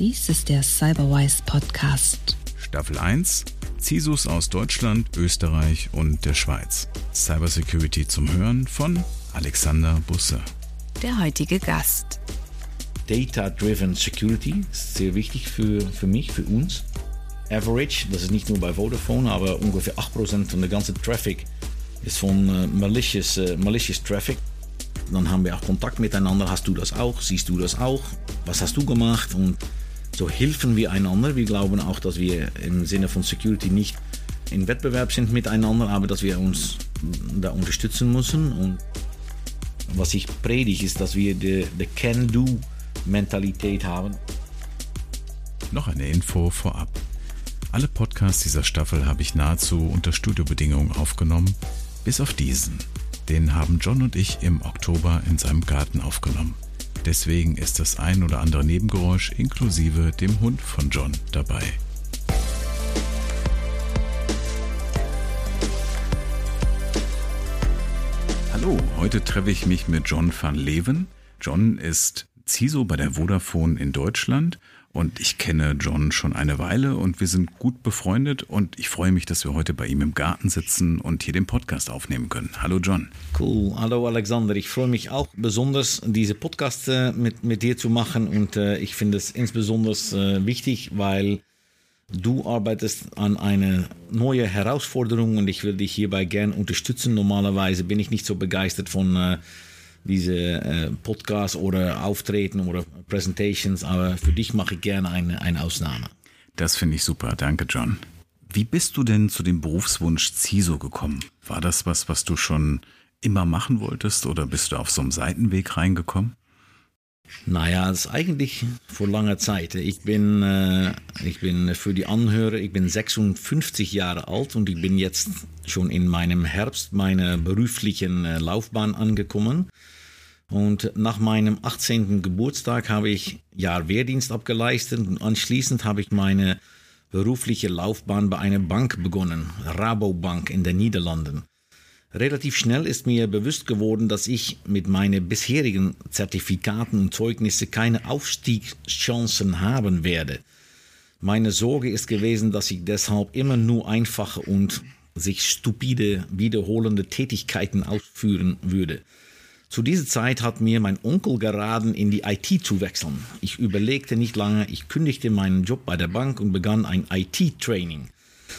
Dies ist der Cyberwise Podcast. Staffel 1 CISOs aus Deutschland, Österreich und der Schweiz. Cybersecurity zum Hören von Alexander Busse. Der heutige Gast. Data-Driven Security ist sehr wichtig für, für mich, für uns. Average, das ist nicht nur bei Vodafone, aber ungefähr 8% von der ganzen Traffic ist von äh, malicious, äh, malicious Traffic. Dann haben wir auch Kontakt miteinander. Hast du das auch? Siehst du das auch? Was hast du gemacht? Und so helfen wir einander. Wir glauben auch, dass wir im Sinne von Security nicht in Wettbewerb sind miteinander, aber dass wir uns da unterstützen müssen. Und was ich predige, ist, dass wir die, die Can-Do-Mentalität haben. Noch eine Info vorab. Alle Podcasts dieser Staffel habe ich nahezu unter Studiobedingungen aufgenommen, bis auf diesen. Den haben John und ich im Oktober in seinem Garten aufgenommen. Deswegen ist das ein oder andere Nebengeräusch inklusive dem Hund von John dabei. Hallo, heute treffe ich mich mit John van Leeuwen. John ist CISO bei der Vodafone in Deutschland und ich kenne John schon eine Weile und wir sind gut befreundet und ich freue mich, dass wir heute bei ihm im Garten sitzen und hier den Podcast aufnehmen können. Hallo John. Cool. Hallo Alexander. Ich freue mich auch besonders, diese Podcast äh, mit, mit dir zu machen und äh, ich finde es insbesondere äh, wichtig, weil du arbeitest an einer neuen Herausforderung und ich will dich hierbei gern unterstützen. Normalerweise bin ich nicht so begeistert von äh, diese äh, Podcasts oder Auftreten oder Presentations, aber für dich mache ich gerne eine, eine Ausnahme. Das finde ich super, danke John. Wie bist du denn zu dem Berufswunsch CISO gekommen? War das was, was du schon immer machen wolltest oder bist du auf so einem Seitenweg reingekommen? Naja, das ist eigentlich vor langer Zeit. Ich bin, äh, ich bin für die Anhörer, ich bin 56 Jahre alt und ich bin jetzt schon in meinem Herbst meiner beruflichen äh, Laufbahn angekommen. Und nach meinem 18. Geburtstag habe ich Jahr Wehrdienst abgeleistet und anschließend habe ich meine berufliche Laufbahn bei einer Bank begonnen, Rabobank in den Niederlanden. Relativ schnell ist mir bewusst geworden, dass ich mit meinen bisherigen Zertifikaten und Zeugnisse keine Aufstiegschancen haben werde. Meine Sorge ist gewesen, dass ich deshalb immer nur einfache und sich stupide wiederholende Tätigkeiten ausführen würde. Zu dieser Zeit hat mir mein Onkel geraten, in die IT zu wechseln. Ich überlegte nicht lange, ich kündigte meinen Job bei der Bank und begann ein IT-Training.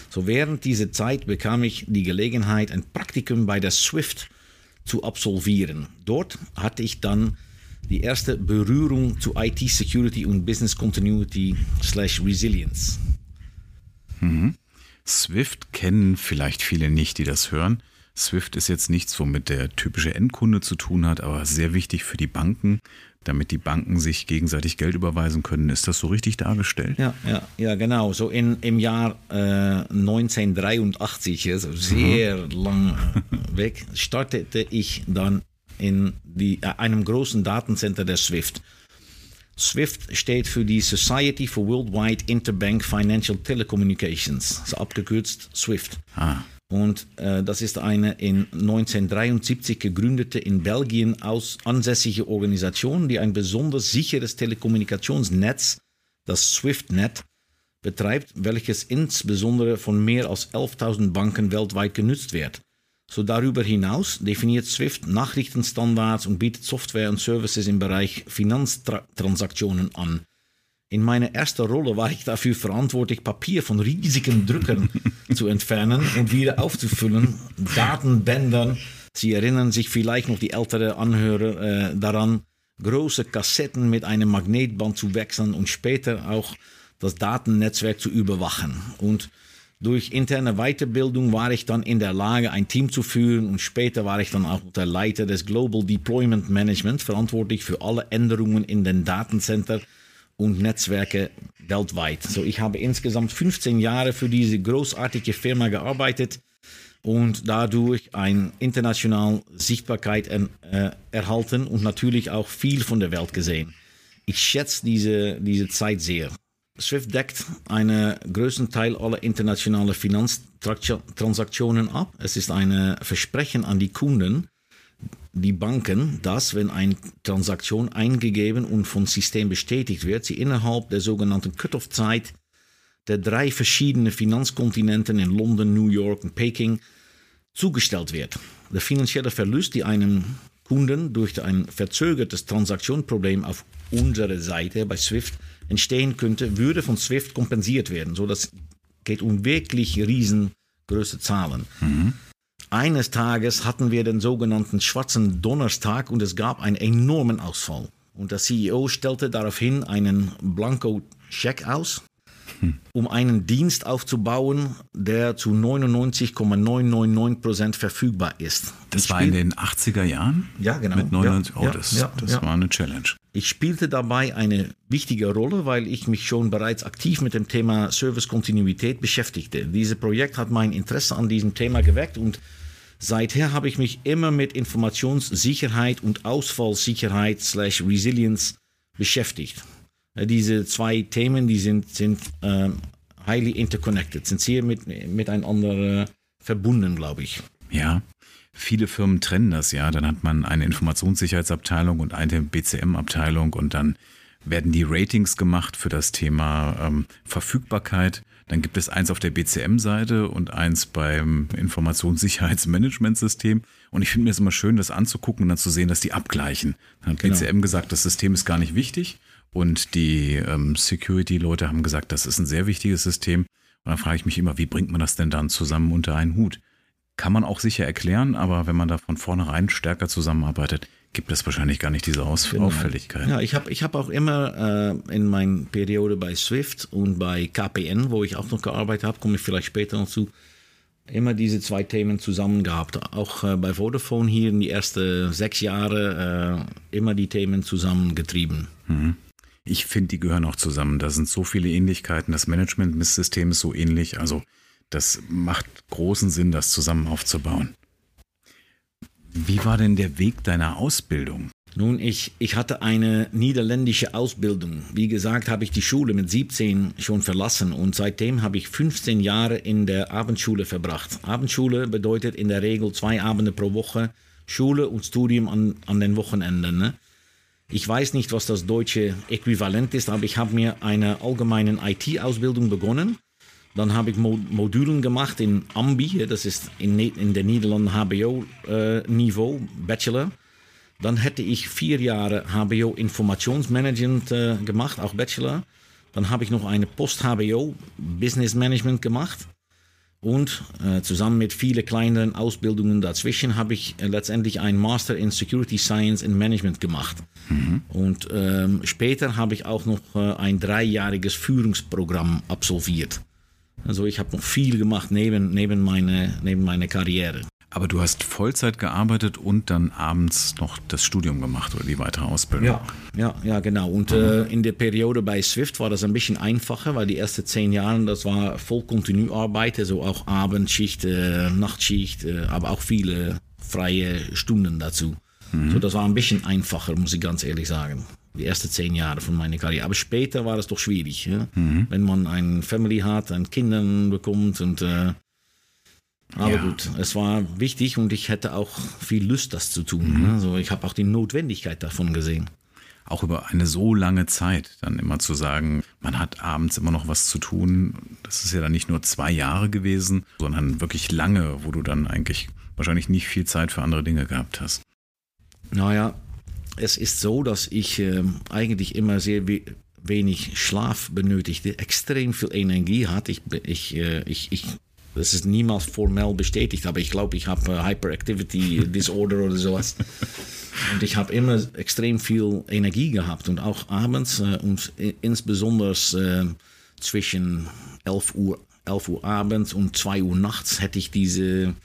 So während dieser Zeit bekam ich die Gelegenheit, ein Praktikum bei der Swift zu absolvieren. Dort hatte ich dann die erste Berührung zu IT-Security und Business Continuity slash Resilience. Mhm. Swift kennen vielleicht viele nicht, die das hören. Swift ist jetzt nichts, womit der typische Endkunde zu tun hat, aber sehr wichtig für die Banken, damit die Banken sich gegenseitig Geld überweisen können. Ist das so richtig dargestellt? Ja, ja, ja genau. So in, im Jahr äh, 1983, also sehr mhm. lang weg, startete ich dann in die, äh, einem großen Datencenter der Swift. SWIFT steht für die Society for Worldwide Interbank Financial Telecommunications, so abgekürzt SWIFT. Ah. Und äh, das ist eine in 1973 gegründete in Belgien aus ansässige Organisation, die ein besonders sicheres Telekommunikationsnetz, das SWIFT-Net, betreibt, welches insbesondere von mehr als 11.000 Banken weltweit genutzt wird. So darüber hinaus definiert SWIFT Nachrichtenstandards und bietet Software und Services im Bereich Finanztransaktionen an. In meiner ersten Rolle war ich dafür verantwortlich, Papier von riesigen Drückern zu entfernen und wieder aufzufüllen, Datenbändern. Sie erinnern sich vielleicht noch die ältere Anhörer äh, daran, große Kassetten mit einem Magnetband zu wechseln und später auch das Datennetzwerk zu überwachen. Und durch interne Weiterbildung war ich dann in der Lage, ein Team zu führen und später war ich dann auch der Leiter des Global Deployment Management, verantwortlich für alle Änderungen in den Datencenter und Netzwerke weltweit. So, ich habe insgesamt 15 Jahre für diese großartige Firma gearbeitet und dadurch eine internationale Sichtbarkeit äh, erhalten und natürlich auch viel von der Welt gesehen. Ich schätze diese, diese Zeit sehr. SWIFT deckt einen größten Teil aller internationalen Finanztransaktionen ab. Es ist ein Versprechen an die Kunden, die Banken, dass, wenn eine Transaktion eingegeben und vom System bestätigt wird, sie innerhalb der sogenannten Cut-off-Zeit der drei verschiedenen Finanzkontinenten in London, New York und Peking zugestellt wird. Der finanzielle Verlust, die einem Kunden durch ein verzögertes Transaktionsproblem auf unserer Seite bei SWIFT entstehen könnte, würde von SWIFT kompensiert werden. So, das geht um wirklich riesengroße Zahlen. Mhm. Eines Tages hatten wir den sogenannten schwarzen Donnerstag und es gab einen enormen Ausfall. Und der CEO stellte daraufhin einen Blanko-Scheck aus, um einen Dienst aufzubauen, der zu 99,999% verfügbar ist. Das war in den 80er Jahren? Ja, genau. Mit 99, ja, oh, das, ja, das ja. war eine Challenge. Ich spielte dabei eine wichtige Rolle, weil ich mich schon bereits aktiv mit dem Thema Servicekontinuität beschäftigte. Dieses Projekt hat mein Interesse an diesem Thema geweckt und seither habe ich mich immer mit Informationssicherheit und Ausfallsicherheit slash Resilience beschäftigt. Äh, Diese zwei Themen, die sind, sind ähm, highly interconnected, sind sehr mit, miteinander äh, verbunden, glaube ich. Ja. Viele Firmen trennen das ja. Dann hat man eine Informationssicherheitsabteilung und eine BCM-Abteilung und dann werden die Ratings gemacht für das Thema ähm, Verfügbarkeit. Dann gibt es eins auf der BCM-Seite und eins beim Informationssicherheitsmanagementsystem. Und ich finde mir es immer schön, das anzugucken und dann zu sehen, dass die abgleichen. Dann hat Genau. BCM gesagt, das System ist gar nicht wichtig. Und die ähm, Security-Leute haben gesagt, das ist ein sehr wichtiges System. Und dann frage ich mich immer, wie bringt man das denn dann zusammen unter einen Hut? Kann man auch sicher erklären, aber wenn man da von vornherein stärker zusammenarbeitet, gibt es wahrscheinlich gar nicht diese Aus Auffälligkeit. Ja, ich habe ich hab auch immer äh, in meiner Periode bei Swift und bei KPN, wo ich auch noch gearbeitet habe, komme ich vielleicht später noch zu, immer diese zwei Themen zusammen gehabt. Auch äh, bei Vodafone hier in die ersten sechs Jahre äh, immer die Themen zusammengetrieben. Ich finde, die gehören auch zusammen. Da sind so viele Ähnlichkeiten. Das Management-System ist so ähnlich. Also das macht großen Sinn, das zusammen aufzubauen. Wie war denn der Weg deiner Ausbildung? Nun, ich, ich hatte eine niederländische Ausbildung. Wie gesagt, habe ich die Schule mit 17 schon verlassen und seitdem habe ich 15 Jahre in der Abendschule verbracht. Abendschule bedeutet in der Regel zwei Abende pro Woche Schule und Studium an, an den Wochenenden. Ne? Ich weiß nicht, was das deutsche Äquivalent ist, aber ich habe mir eine allgemeine IT-Ausbildung begonnen. Dann habe ich Mo Modulen gemacht in Ambi, das ist in, Ne- in der Niederlanden HBO-Niveau, Bachelor. Dann hätte ich vier Jahre HBO Informationsmanagement äh, gemacht, auch Bachelor. Dann habe ich noch eine Post-HBO Business Management gemacht. Und äh, zusammen mit vielen kleineren Ausbildungen dazwischen habe ich äh, letztendlich einen Master in Security Science and Management gemacht. Und ähm, später habe ich auch noch äh, ein dreijähriges Führungsprogramm absolviert. Also ich habe noch viel gemacht neben, neben, meine, neben meiner Karriere. Aber du hast Vollzeit gearbeitet und dann abends noch das Studium gemacht oder die weitere Ausbildung. Ja, ja, ja, genau. Und äh, in der Periode bei Swift war das ein bisschen einfacher, weil die ersten zehn Jahre, das war voll Kontinuarbeit, also auch Abendschicht, äh, Nachtschicht, äh, aber auch viele freie Stunden dazu. So, das war ein bisschen einfacher, muss ich ganz ehrlich sagen. Die ersten zehn Jahre von meiner Karriere. Aber später war es doch schwierig, ja? wenn man eine Family hat, ein Kinder bekommt und äh, aber Ja. gut, es war wichtig und ich hätte auch viel Lust, das zu tun. ne? Also ich habe auch die Notwendigkeit davon gesehen. Auch über eine so lange Zeit dann immer zu sagen, man hat abends immer noch was zu tun. Das ist ja dann nicht nur zwei Jahre gewesen, sondern wirklich lange, wo du dann eigentlich wahrscheinlich nicht viel Zeit für andere Dinge gehabt hast. Naja, es ist so, dass ich ähm, eigentlich immer sehr we wenig Schlaf benötigte, extrem viel Energie hatte. Ich, ich, äh, ich, ich, das ist niemals formell bestätigt, aber ich glaube, ich habe äh, Hyperactivity Disorder oder sowas. Und ich habe immer extrem viel Energie gehabt und auch abends äh, und insbesondere äh, zwischen 11 Uhr, 11 Uhr abends und 2 Uhr nachts hätte ich diese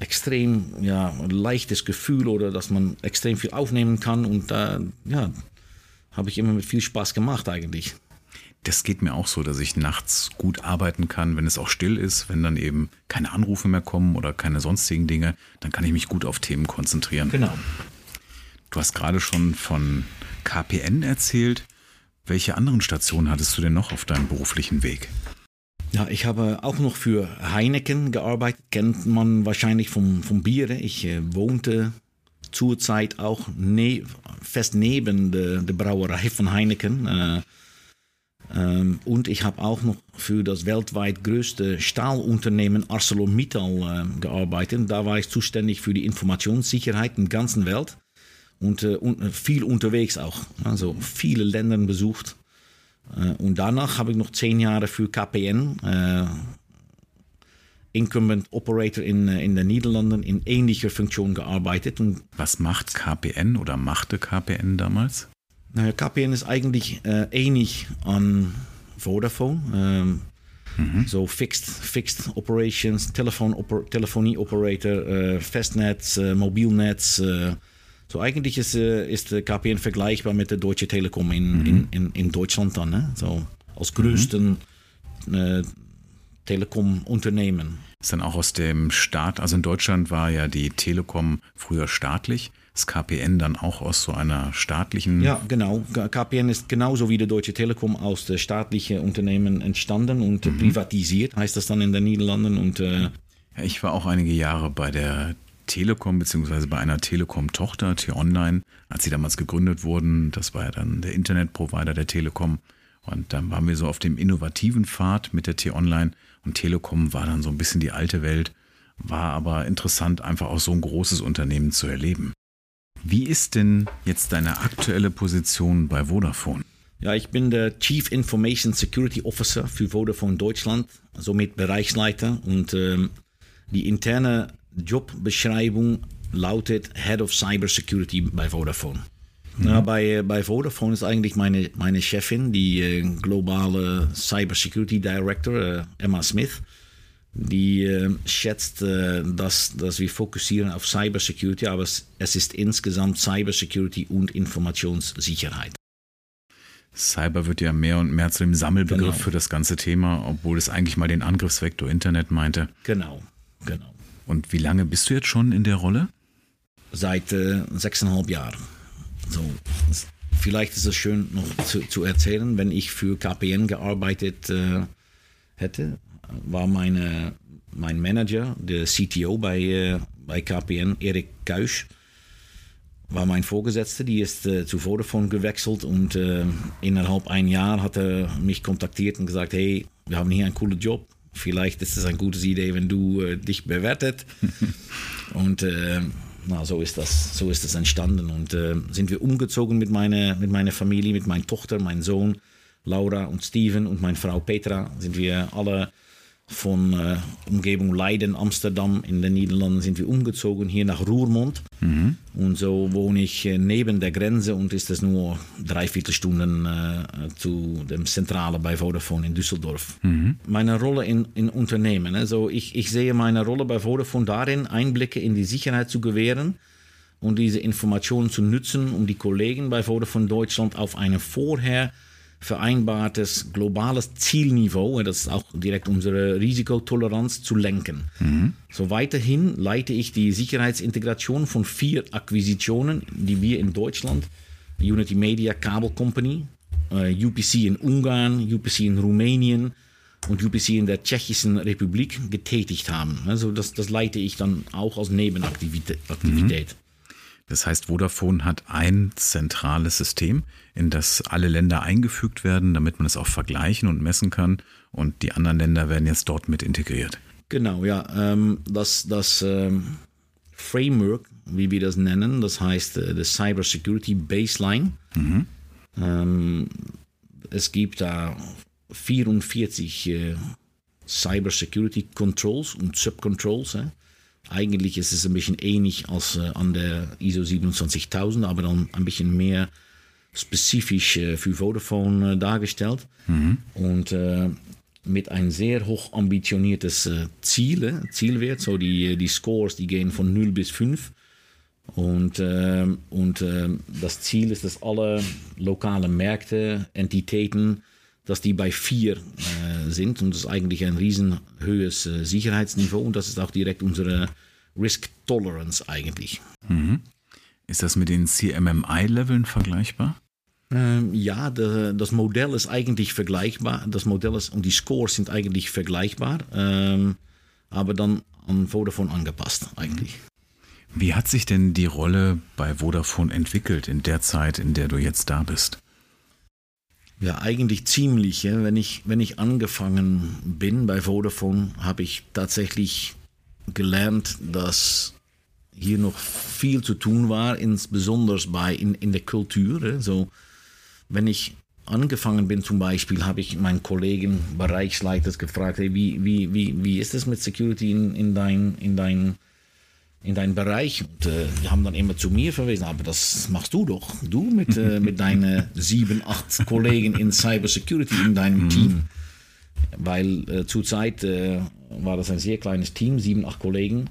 extrem ja, leichtes Gefühl oder dass man extrem viel aufnehmen kann und da ja, habe ich immer mit viel Spaß gemacht eigentlich. Das geht mir auch so, dass ich nachts gut arbeiten kann, wenn es auch still ist, wenn dann eben keine Anrufe mehr kommen oder keine sonstigen Dinge, dann kann ich mich gut auf Themen konzentrieren. Genau. Du hast gerade schon von KPN erzählt. Welche anderen Stationen hattest du denn noch auf deinem beruflichen Weg? Ja, ich habe auch noch für Heineken gearbeitet, kennt man wahrscheinlich vom, vom Bier. Ich äh, wohnte zurzeit auch ne fest neben der de Brauerei von Heineken. Äh, ähm, und ich habe auch noch für das weltweit größte Stahlunternehmen ArcelorMittal äh, gearbeitet. Da war ich zuständig für die Informationssicherheit in der ganzen Welt und, äh, und viel unterwegs auch. Also viele Länder besucht. Äh, und danach habe ich noch zehn Jahre für KPN, äh, Incumbent Operator in, äh, in den Niederlanden, in ähnlicher Funktion gearbeitet. Und Was macht KPN oder machte KPN damals? naja, KPN ist eigentlich äh, ähnlich an Vodafone. Ähm, So fixed, fixed operations, Telefon Oper Telefonie Operator, äh, Festnetz, äh, Mobilnetz. Äh, so eigentlich ist, äh, ist äh, KPN vergleichbar mit der Deutsche Telekom in, in, in, in Deutschland dann. Ne? So als größten äh, Telekom-Unternehmen. Ist dann auch aus dem Staat, also in Deutschland war ja die Telekom früher staatlich, das KPN dann auch aus so einer staatlichen. Ja, genau. KPN ist genauso wie die Deutsche Telekom aus der staatlichen Unternehmen entstanden und äh, privatisiert, heißt das dann in den Niederlanden. Und äh, Ja, Ich war auch einige Jahre bei der Telekom, beziehungsweise bei einer Telekom-Tochter, T-Online, als sie damals gegründet wurden. Das war ja dann der Internetprovider der Telekom. Und dann waren wir so auf dem innovativen Pfad mit der T-Online. Und Telekom war dann so ein bisschen die alte Welt. War aber interessant, einfach auch so ein großes Unternehmen zu erleben. Wie ist denn jetzt deine aktuelle Position bei Vodafone? ja, ich bin der Chief Information Security Officer für Vodafone Deutschland, somit Bereichsleiter. Und ähm, die interne Jobbeschreibung lautet Head of Cyber Security bei Vodafone. Ja, bei, bei Vodafone ist eigentlich meine, meine Chefin, die äh, globale Cyber Security Director, äh, Emma Smith. Die äh, schätzt, dass, dass wir fokussieren auf Cyber Security, aber es, es ist insgesamt Cyber Security und Informationssicherheit. Cyber wird ja mehr und mehr zu dem Sammelbegriff Genau. für das ganze Thema, obwohl es eigentlich mal den Angriffsvektor Internet meinte. Genau, genau. Und wie lange bist du jetzt schon in der Rolle? Seit äh, sechseinhalb Jahren. So, vielleicht ist es schön noch zu, zu erzählen, wenn ich für KPN gearbeitet äh, hätte, war meine, mein Manager, der CTO bei, äh, bei KPN, Erik Kuisch, war mein Vorgesetzter, die ist äh, zu Vodafone gewechselt und äh, innerhalb ein Jahr hat er mich kontaktiert und gesagt, hey, wir haben hier einen coolen Job, vielleicht ist es eine gute Idee, wenn du äh, dich bewertet. und äh, na, so ist das, so ist das entstanden und äh, sind wir umgezogen mit meiner, mit meiner Familie, mit meiner Tochter, meinem Sohn Laura und Steven und meine Frau Petra sind wir alle von äh, Umgebung Leiden, Amsterdam in den Niederlanden sind wir umgezogen hier nach Roermond. Und so wohne ich äh, neben der Grenze und ist es nur dreiviertel Stunden äh, zu dem Zentrale bei Vodafone in Düsseldorf. Meine Rolle in, in Unternehmen. Also ich, ich sehe meine Rolle bei Vodafone darin, Einblicke in die Sicherheit zu gewähren und diese Informationen zu nutzen, um die Kollegen bei Vodafone Deutschland auf eine vorher vereinbartes globales Zielniveau, das ist auch direkt unsere Risikotoleranz, zu lenken. So weiterhin leite ich die Sicherheitsintegration von vier Akquisitionen, die wir in Deutschland, Unity Media Cable Company, äh, UPC in Ungarn, UPC in Rumänien und UPC in der Tschechischen Republik getätigt haben. Also das, das leite ich dann auch als Nebenaktivität. Aktivität. Das heißt, Vodafone hat ein zentrales System, in das alle Länder eingefügt werden, damit man es auch vergleichen und messen kann. Und die anderen Länder werden jetzt dort mit integriert. Genau, ja. Ähm, das das ähm, Framework, wie wir das nennen, das heißt äh, die Cyber Security Baseline. Ähm, es gibt da 44 äh, Cyber Security Controls und Subcontrols. Eigentlich ist es ein bisschen ähnlich als äh, an der ISO 27000, aber dann ein bisschen mehr spezifisch äh, für Vodafone äh, dargestellt. Und äh, mit ein sehr hoch ambitioniertes Ziel, Zielwert, so die, die Scores, die gehen von 0 bis 5. Und, ähm, und ähm, das Ziel ist, dass alle lokale Märkte, Entitäten, dass die bei 4 äh, sind. Und das ist eigentlich ein riesenhöhes äh, Sicherheitsniveau. Und das ist auch direkt unsere Risk Tolerance eigentlich. Ist das mit den CMMI-Leveln vergleichbar? Ähm, ja, de, das Modell ist eigentlich vergleichbar. Das Modell ist und die Scores sind eigentlich vergleichbar, ähm, aber dann an Vodafone angepasst eigentlich. Wie hat sich denn die Rolle bei Vodafone entwickelt in der Zeit, in der du jetzt da bist? Ja, eigentlich ziemlich. Ja. Wenn, ich, wenn ich angefangen bin bei Vodafone, habe ich tatsächlich gelernt, dass hier noch viel zu tun war, insbesondere bei in, in der Kultur. Ja. So, wenn ich angefangen bin zum Beispiel, habe ich meinen Kollegen, Bereichsleiters gefragt, hey, wie, wie, wie, wie ist es mit Security in, in dein, in dein in deinen Bereich. Und äh, die haben dann immer zu mir verwiesen, aber das machst du doch. Du mit, äh, mit deinen sieben, acht Kollegen in Cybersecurity in deinem mhm. Team. Weil äh, zurzeit äh, war das ein sehr kleines Team, sieben, acht Kollegen.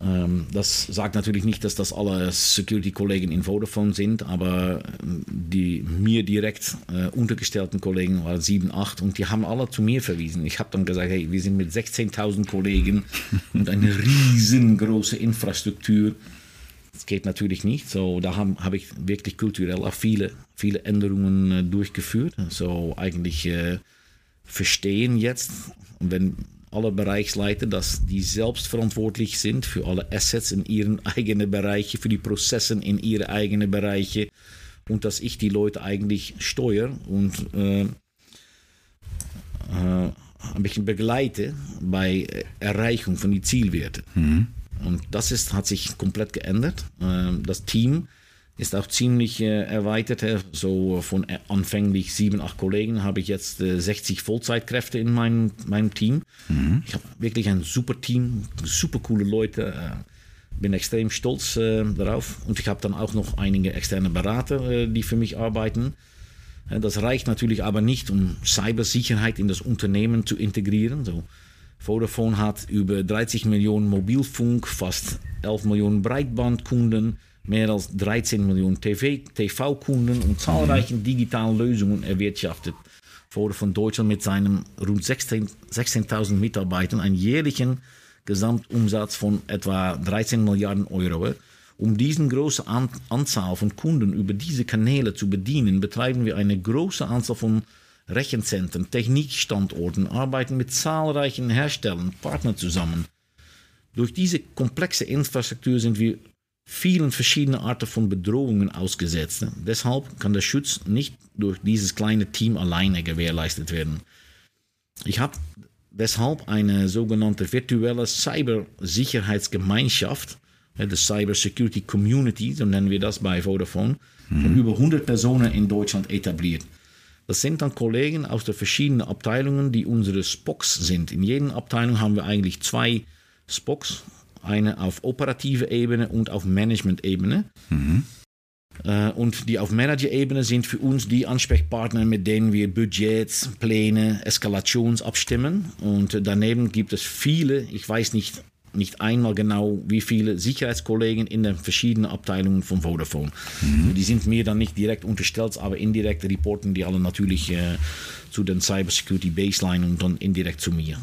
Ähm, das sagt natürlich nicht, dass das alle Security-Kollegen in Vodafone sind, aber ähm, die mir direkt äh, untergestellten Kollegen waren sieben, acht und die haben alle zu mir verwiesen. Ich habe dann gesagt, hey, wir sind mit 16.000 Kollegen und eine riesengroße Infrastruktur. Das geht natürlich nicht. So, da habe hab ich wirklich kulturell auch viele, viele Änderungen äh, durchgeführt. So eigentlich äh, verstehen jetzt, wenn alle Bereichsleiter, dass die selbst verantwortlich sind für alle Assets in ihren eigenen Bereichen, für die Prozesse in ihren eigenen Bereichen und dass ich die Leute eigentlich steuere und äh, äh, ein bisschen begleite bei Erreichung von den Zielwerten. Mhm. Und das ist, hat sich komplett geändert. Äh, das Team ist auch ziemlich äh, erweitert. So von anfänglich sieben, acht Kollegen habe ich jetzt äh, 60 Vollzeitkräfte in meinem, meinem Team. Mhm. Ich habe wirklich ein super Team, super coole Leute. Äh, bin extrem stolz äh, darauf. Und ich habe dann auch noch einige externe Berater, äh, die für mich arbeiten. Äh, das reicht natürlich aber nicht, um Cybersicherheit in das Unternehmen zu integrieren. So, Vodafone hat über 30 Millionen Mobilfunk, fast 11 Millionen Breitbandkunden mehr als 13 Millionen TV-Kunden und zahlreichen digitalen Lösungen erwirtschaftet. Wurde von Deutschland mit seinen rund 16.000 16 Mitarbeitern einen jährlichen Gesamtumsatz von etwa 13 Milliarden Euro. Um diesen großen An Anzahl von Kunden über diese Kanäle zu bedienen, betreiben wir eine große Anzahl von Rechenzentren, Technikstandorten, arbeiten mit zahlreichen Herstellern, Partnern zusammen. Durch diese komplexe Infrastruktur sind wir vielen verschiedenen Arten von Bedrohungen ausgesetzt. Deshalb kann der Schutz nicht durch dieses kleine Team alleine gewährleistet werden. Ich habe deshalb eine sogenannte virtuelle Cybersicherheitsgemeinschaft, die Cyber Security Community, so nennen wir das bei Vodafone, von mhm. über 100 Personen in Deutschland etabliert. Das sind dann Kollegen aus den verschiedenen Abteilungen, die unsere Spocks sind. In jeder Abteilung haben wir eigentlich zwei Spocks, eine auf operative Ebene und auf Management-Ebene. Mhm. Äh, und die auf Manager-Ebene sind für uns die Ansprechpartner, mit denen wir Budgets, Pläne, Eskalations abstimmen. Und daneben gibt es viele, ich weiß nicht, nicht einmal genau, wie viele Sicherheitskollegen in den verschiedenen Abteilungen von Vodafone. Mhm. Die sind mir dann nicht direkt unterstellt, aber indirekt reporten die alle natürlich äh, zu den Cybersecurity Baseline und dann indirekt zu mir.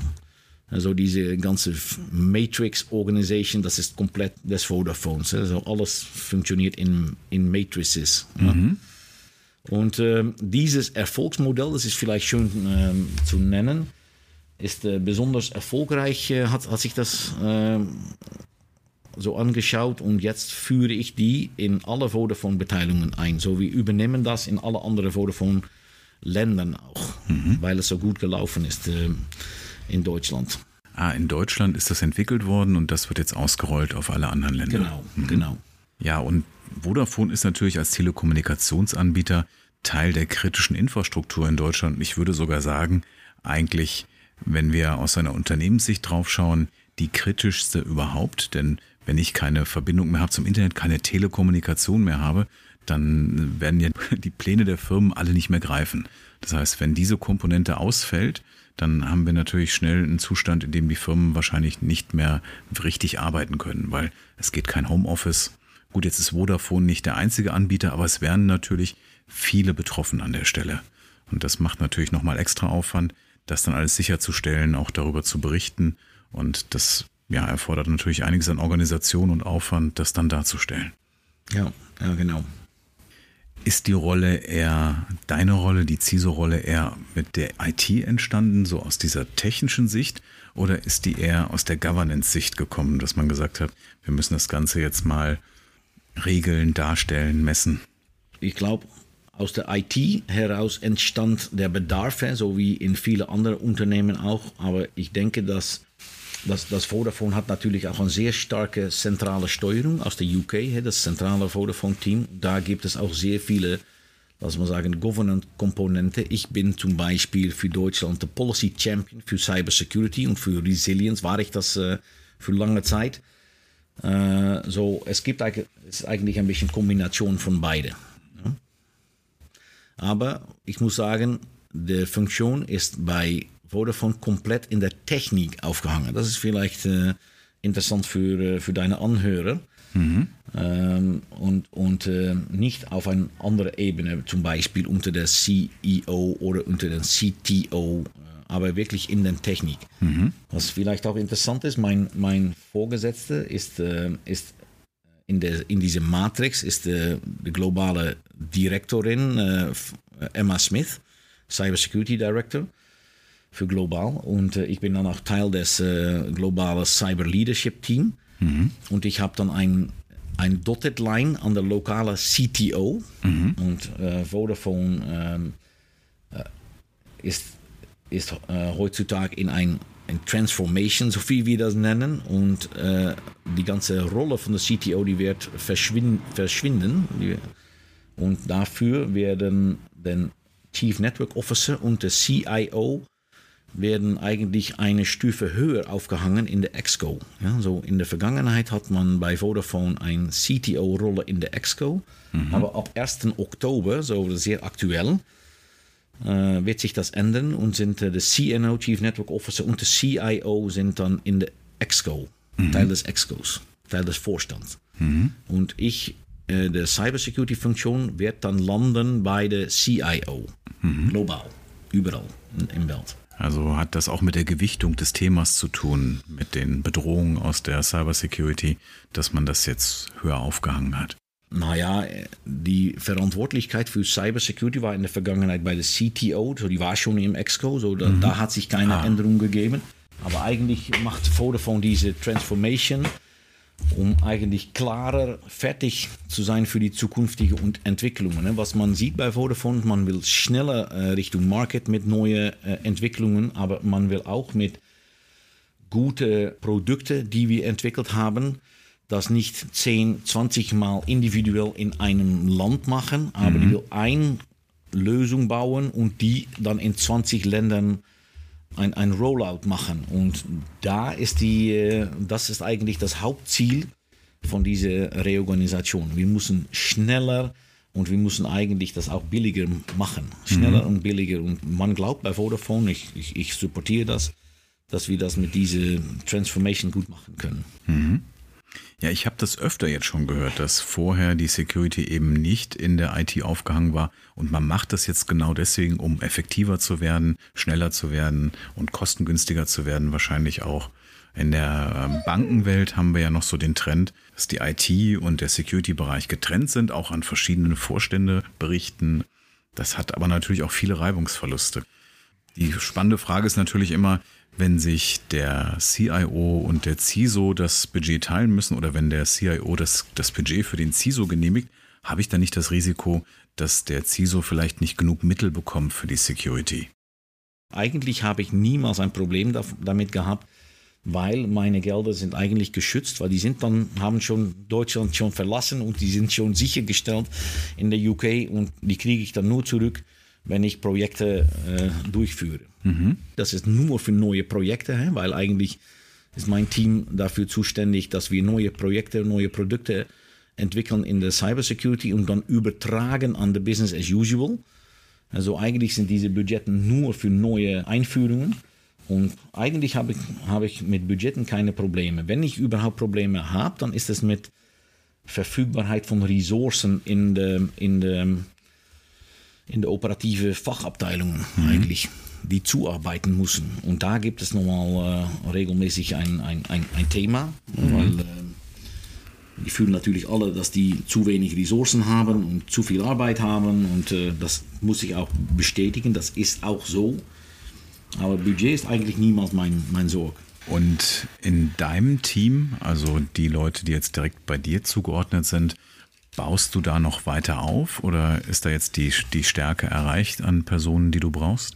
Also diese ganze Matrix Organisation, das ist komplett des Vodafones. Also alles funktioniert in, in Matrices. Mhm. Ja. Und äh, dieses Erfolgsmodell, das ist vielleicht schön äh, zu nennen, ist äh, besonders erfolgreich, hat, hat sich das so angeschaut und jetzt führe ich die in alle Vodafone-Beteiligungen ein. So wir übernehmen das in alle anderen Vodafone-Ländern auch, mhm. weil es so gut gelaufen ist. In Deutschland. Ah, in Deutschland ist das entwickelt worden und das wird jetzt ausgerollt auf alle anderen Länder. Genau, mhm. genau. Ja, und Vodafone ist natürlich als Telekommunikationsanbieter Teil der kritischen Infrastruktur in Deutschland. Ich würde sogar sagen, eigentlich, wenn wir aus einer Unternehmenssicht draufschauen, die kritischste überhaupt. Denn wenn ich keine Verbindung mehr habe zum Internet, keine Telekommunikation mehr habe, dann werden ja die Pläne der Firmen alle nicht mehr greifen. Das heißt, wenn diese Komponente ausfällt, dann haben wir natürlich schnell einen Zustand, in dem die Firmen wahrscheinlich nicht mehr richtig arbeiten können, weil es geht kein Homeoffice. Gut, jetzt ist Vodafone nicht der einzige Anbieter, aber es werden natürlich viele betroffen an der Stelle. Und das macht natürlich nochmal extra Aufwand, das dann alles sicherzustellen, auch darüber zu berichten. Und das ja, erfordert natürlich einiges an Organisation und Aufwand, das dann darzustellen. Ja, ja, genau. Ist die Rolle eher deine Rolle, die CISO-Rolle eher mit der IT entstanden, so aus dieser technischen Sicht? Oder ist die eher aus der Governance-Sicht gekommen, dass man gesagt hat, wir müssen das Ganze jetzt mal regeln, darstellen, messen? Ich glaube, aus der IT heraus entstand der Bedarf, so wie in vielen anderen Unternehmen auch. Aber ich denke, dass das, das Vodafone hat natürlich auch eine sehr starke zentrale Steuerung aus der UK, das zentrale Vodafone-Team. Da gibt es auch sehr viele, lass mal sagen, Governance-Komponente. Ich bin zum Beispiel für Deutschland der Policy Champion für Cybersecurity und für Resilience, war ich das für lange Zeit. So, es gibt eigentlich, ein bisschen Kombination von beide. Aber ich muss sagen, die Funktion ist bei Vodafone komplett in der Technik aufgehangen. Das ist vielleicht äh, interessant für, für deine Anhörer. Mhm. Ähm, und und äh, nicht auf eine andere Ebene, zum Beispiel unter der CEO oder unter der CTO, aber wirklich in der Technik. Mhm. Was vielleicht auch interessant ist, mein, mein Vorgesetzter ist, äh, ist in, der, in dieser Matrix ist die, die globale Direktorin Emma Smith, Cybersecurity Director für global. Und äh, ich bin dann auch Teil des äh, globalen Cyber Leadership Team. Mhm. Und ich habe dann ein, ein Dotted Line an der lokalen CTO. Mhm. Und äh, Vodafone ähm, äh, ist, ist äh, heutzutage in ein, ein Transformation, so viel wir das nennen. Und äh, die ganze Rolle von der CTO, die wird verschwinden. verschwinden. Und dafür werden den Chief Network Officer und der CIO werden eigentlich eine Stufe höher aufgehangen in der Exco. Ja, so in der Vergangenheit hat man bei Vodafone eine CTO-Rolle in der Exco, mhm. aber ab 1. Oktober, so sehr aktuell, äh, wird sich das ändern und sind äh, der CNO, Chief Network Officer, und der CIO sind dann in der Exco, mhm. Teil des Excos, Teil des Vorstands. Mhm. Und ich, äh, der Cybersecurity-Funktion, wird dann landen bei der CIO, mhm. global, überall im Welt. Also hat das auch mit der Gewichtung des Themas zu tun, mit den Bedrohungen aus der Cybersecurity, dass man das jetzt höher aufgehangen hat? Naja, die Verantwortlichkeit für Cybersecurity war in der Vergangenheit bei der CTO, so die war schon im Exco, so da, mhm. da hat sich keine ah. Änderung gegeben. Aber eigentlich macht Vodafone diese Transformation um eigentlich klarer fertig zu sein für die zukünftigen Entwicklungen. Ne? Was man sieht bei Vodafone, man will schneller äh, Richtung Market mit neuen äh, Entwicklungen, aber man will auch mit guten Produkten, die wir entwickelt haben, das nicht 10, 20 Mal individuell in einem Land machen, aber mhm. die will eine Lösung bauen und die dann in 20 Ländern ein, ein Rollout machen. Und da ist die, äh, das ist eigentlich das Hauptziel von dieser Reorganisation. Wir müssen schneller und wir müssen eigentlich das auch billiger machen. Schneller mhm. und billiger. Und man glaubt bei Vodafone, ich, ich, ich supportiere das, dass wir das mit dieser Transformation gut machen können. Mhm. Ja, ich habe das öfter jetzt schon gehört, dass vorher die Security eben nicht in der IT aufgehangen war und man macht das jetzt genau deswegen, um effektiver zu werden, schneller zu werden und kostengünstiger zu werden, wahrscheinlich auch. In der ähm, Bankenwelt haben wir ja noch so den Trend, dass die IT und der Security-Bereich getrennt sind, auch an verschiedene Vorstände berichten. Das hat aber natürlich auch viele Reibungsverluste. Die spannende Frage ist natürlich immer, wenn sich der CIO und der CISO das Budget teilen müssen oder wenn der CIO das, das Budget für den CISO genehmigt, habe ich dann nicht das Risiko, dass der CISO vielleicht nicht genug Mittel bekommt für die Security? Eigentlich habe ich niemals ein Problem damit gehabt, weil meine Gelder sind eigentlich geschützt, weil die sind dann, haben schon Deutschland schon verlassen und die sind schon sichergestellt in der UK und die kriege ich dann nur zurück, wenn ich Projekte äh, durchführe. Mhm. Das ist nur für neue Projekte, weil eigentlich ist mein Team dafür zuständig, dass wir neue Projekte, neue Produkte entwickeln in der Cybersecurity und dann übertragen an the Business as usual. Also eigentlich sind diese Budgetten nur für neue Einführungen. Und eigentlich habe ich, habe ich mit Budgetten keine Probleme. Wenn ich überhaupt Probleme habe, dann ist es mit Verfügbarkeit von Ressourcen in der, in der in der operative Fachabteilungen mhm. eigentlich, die zuarbeiten müssen. Und da gibt es nochmal äh, regelmäßig ein, ein, ein, ein Thema, mhm. weil äh, die fühlen natürlich alle, dass die zu wenig Ressourcen haben und zu viel Arbeit haben und äh, das muss ich auch bestätigen, das ist auch so. Aber Budget ist eigentlich niemals mein, mein Sorg. Und in deinem Team, also die Leute, die jetzt direkt bei dir zugeordnet sind, baust du da noch weiter auf oder ist da jetzt die, die Stärke erreicht an Personen, die du brauchst?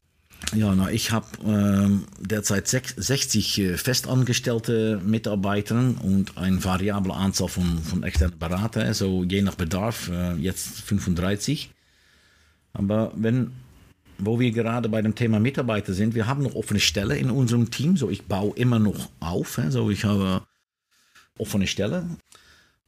Ja, na, ich habe ähm, derzeit 60 äh, festangestellte Mitarbeiter und eine variable Anzahl von, von externen Beratern, also je nach Bedarf, äh, jetzt 35. Aber wenn, wo wir gerade bei dem Thema Mitarbeiter sind, wir haben noch offene Stellen in unserem Team, so ich baue immer noch auf, so ich habe offene Stellen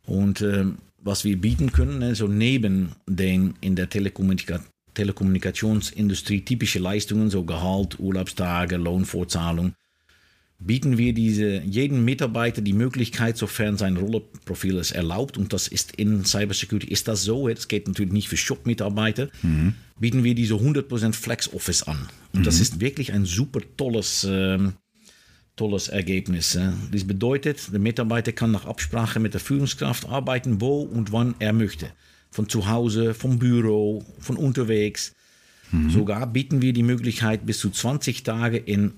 und äh, was wir bieten können, so neben den in der Telekommunikation Telekommunikationsindustrie typische Leistungen, so Gehalt, Urlaubstage, Lohnfortzahlung, bieten wir diese, jedem Mitarbeiter die Möglichkeit, sofern sein Rollenprofil es erlaubt, und das ist in Cybersecurity, ist das so, das geht natürlich nicht für Shop-Mitarbeiter, mhm. bieten wir diese 100% Flex Office an. Und mhm. das ist wirklich ein super tolles, äh, tolles Ergebnis. Das bedeutet, der Mitarbeiter kann nach Absprache mit der Führungskraft arbeiten, wo und wann er möchte von zu Hause, vom Büro, von unterwegs. Mhm. Sogar bieten wir die Möglichkeit, bis zu 20 Tage in